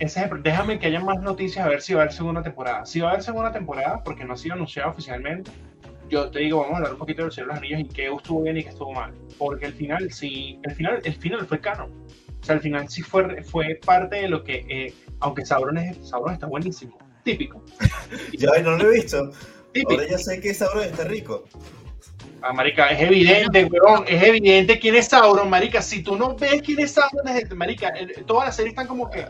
ese es el- déjame que haya más noticias a ver si va a haber segunda temporada. Si va a haber segunda temporada, porque no ha sido anunciado oficialmente, yo te digo, vamos a hablar un poquito del Señor de los Anillos y qué estuvo bien y qué estuvo mal. Porque el final sí, el final, el final fue canon. O sea, el final sí fue, fue parte de lo que, eh, aunque Sauron, es, Sauron está buenísimo. Típico. Ya no lo he visto. Típico. Ahora ya sé que Sauron está rico. Ah, marica, es evidente, weón, es evidente quién es Sauron, marica. Si tú no ves quién es Sauron, es- marica, el- todas las series están como que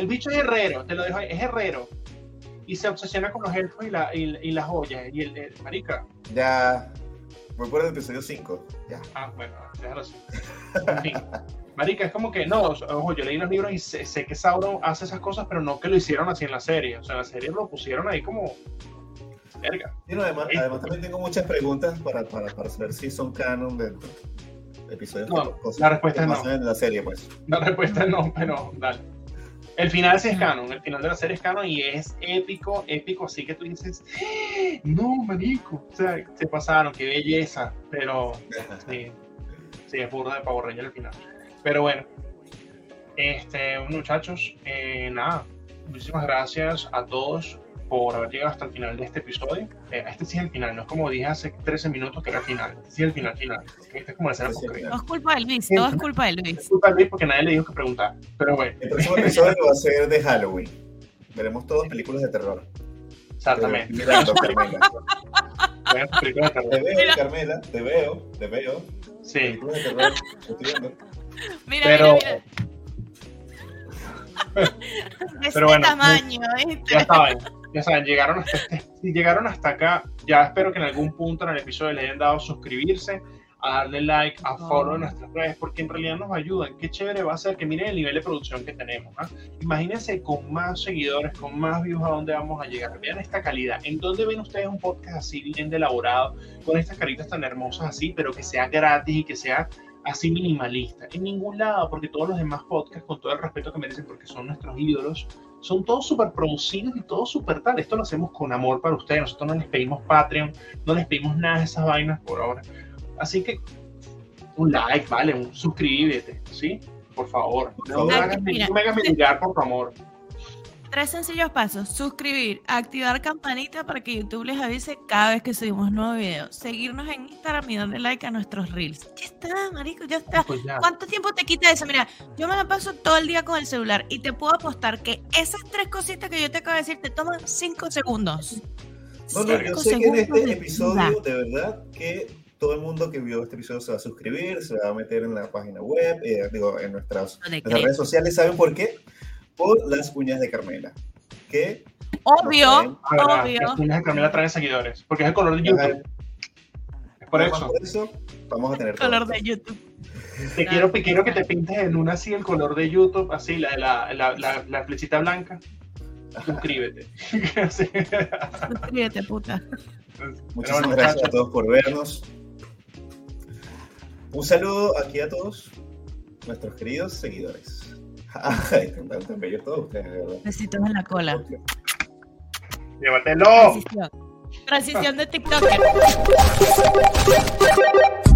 el bicho es herrero, te lo dejo ahí, es herrero. Y se obsesiona con los elfos y, la, y, y las joyas. Y el, el- marica, Ya. Voy por el episodio 5. Ya. ah, bueno, déjalo así. En fin. Marica, es como que, no, ojo, yo leí los libros y sé, sé que Sauron hace esas cosas, pero no que lo hicieron así en la serie. O sea, en la serie lo pusieron ahí como, verga. Sí, no, además, además también tengo muchas preguntas para, para, para saber si son canon de episodios. No, cosas la respuesta es no. en la serie, pues. La respuesta es no, pero dale. El final sí es canon, el final de la serie es canon y es épico, épico, así que tú dices, "¡Ah! no, marico, o sea, se pasaron, qué belleza, pero sí, sí, es burda de Power Ranger el final. Pero bueno, este, muchachos, eh, nada, muchísimas gracias a todos por haber llegado hasta el final de este episodio. Eh, este sí es el final, no es como dije hace 13 minutos que era el final, este sí es el final, final. Este es como la escena sí es. Todo es culpa de Luis, todo es culpa de Luis. Disculpa a Luis porque nadie le dijo que preguntar, pero bueno, El próximo episodio va a ser de Halloween. Veremos todas películas de terror. exactamente. Mirando, Carmela. Películas de terror. Te veo, Carmela. Te veo, te veo. Sí, Películas de terror. Estoy viendo. Mira, Pero- mira, mira. De Pero bueno, tamaño, ya saben, ya saben, llegaron hasta este- si llegaron hasta acá, ya espero que en algún punto en el episodio le hayan dado suscribirse, a darle like, a follow en nuestras redes, porque en realidad nos ayudan. Qué chévere va a ser que miren el nivel de producción que tenemos. ¿ah? Imagínense con más seguidores, con más views a dónde vamos a llegar. Vean esta calidad. ¿En dónde ven ustedes un podcast así bien elaborado, con estas caritas tan hermosas así, pero que sea gratis y que sea así minimalista? En ningún lado, porque todos los demás podcasts, con todo el respeto que merecen, porque son nuestros ídolos, son todos súper producidos y todos súper tal. Esto lo hacemos con amor para ustedes. Nosotros no les pedimos Patreon, no les pedimos nada de esas vainas por ahora. Así que un like, vale, un suscríbete, ¿sí? Por favor. No me favor. hagas, Mira. no me hagas mendigar por tu amor. Tres sencillos pasos. Suscribir, activar campanita para que YouTube les avise cada vez que subimos nuevo video. Seguirnos en Instagram y darle like a nuestros reels. Ya está, marico, ya está. Pues ya. ¿Cuánto tiempo te quita eso? Mira, yo me la paso todo el día con el celular y te puedo apostar que esas tres cositas que yo te acabo de decir te toman cinco segundos. No, no, yo sé que en este episodio, de verdad, que todo el mundo que vio este episodio se va a suscribir, se va a meter en la página web, eh, digo, en nuestras, No redes sociales. ¿Saben por qué? Por las uñas de Carmela. Que Obvio, verdad, obvio. Las uñas de Carmela traen seguidores, porque es el color de YouTube. Es por eso. por eso vamos a tener Color todo. de YouTube. Te quiero, te quiero que te pintes en una así el color de YouTube, así, la, la, la, la, la flechita blanca. Suscríbete. Suscríbete, puta. Muchísimas bueno, gracias a todos por vernos. Un saludo aquí a todos nuestros queridos seguidores. Ay, están tan, tan bellos todos ustedes, de verdad. Besitos en la cola. ¡Llévatelo! Transición, Transición de TikTok.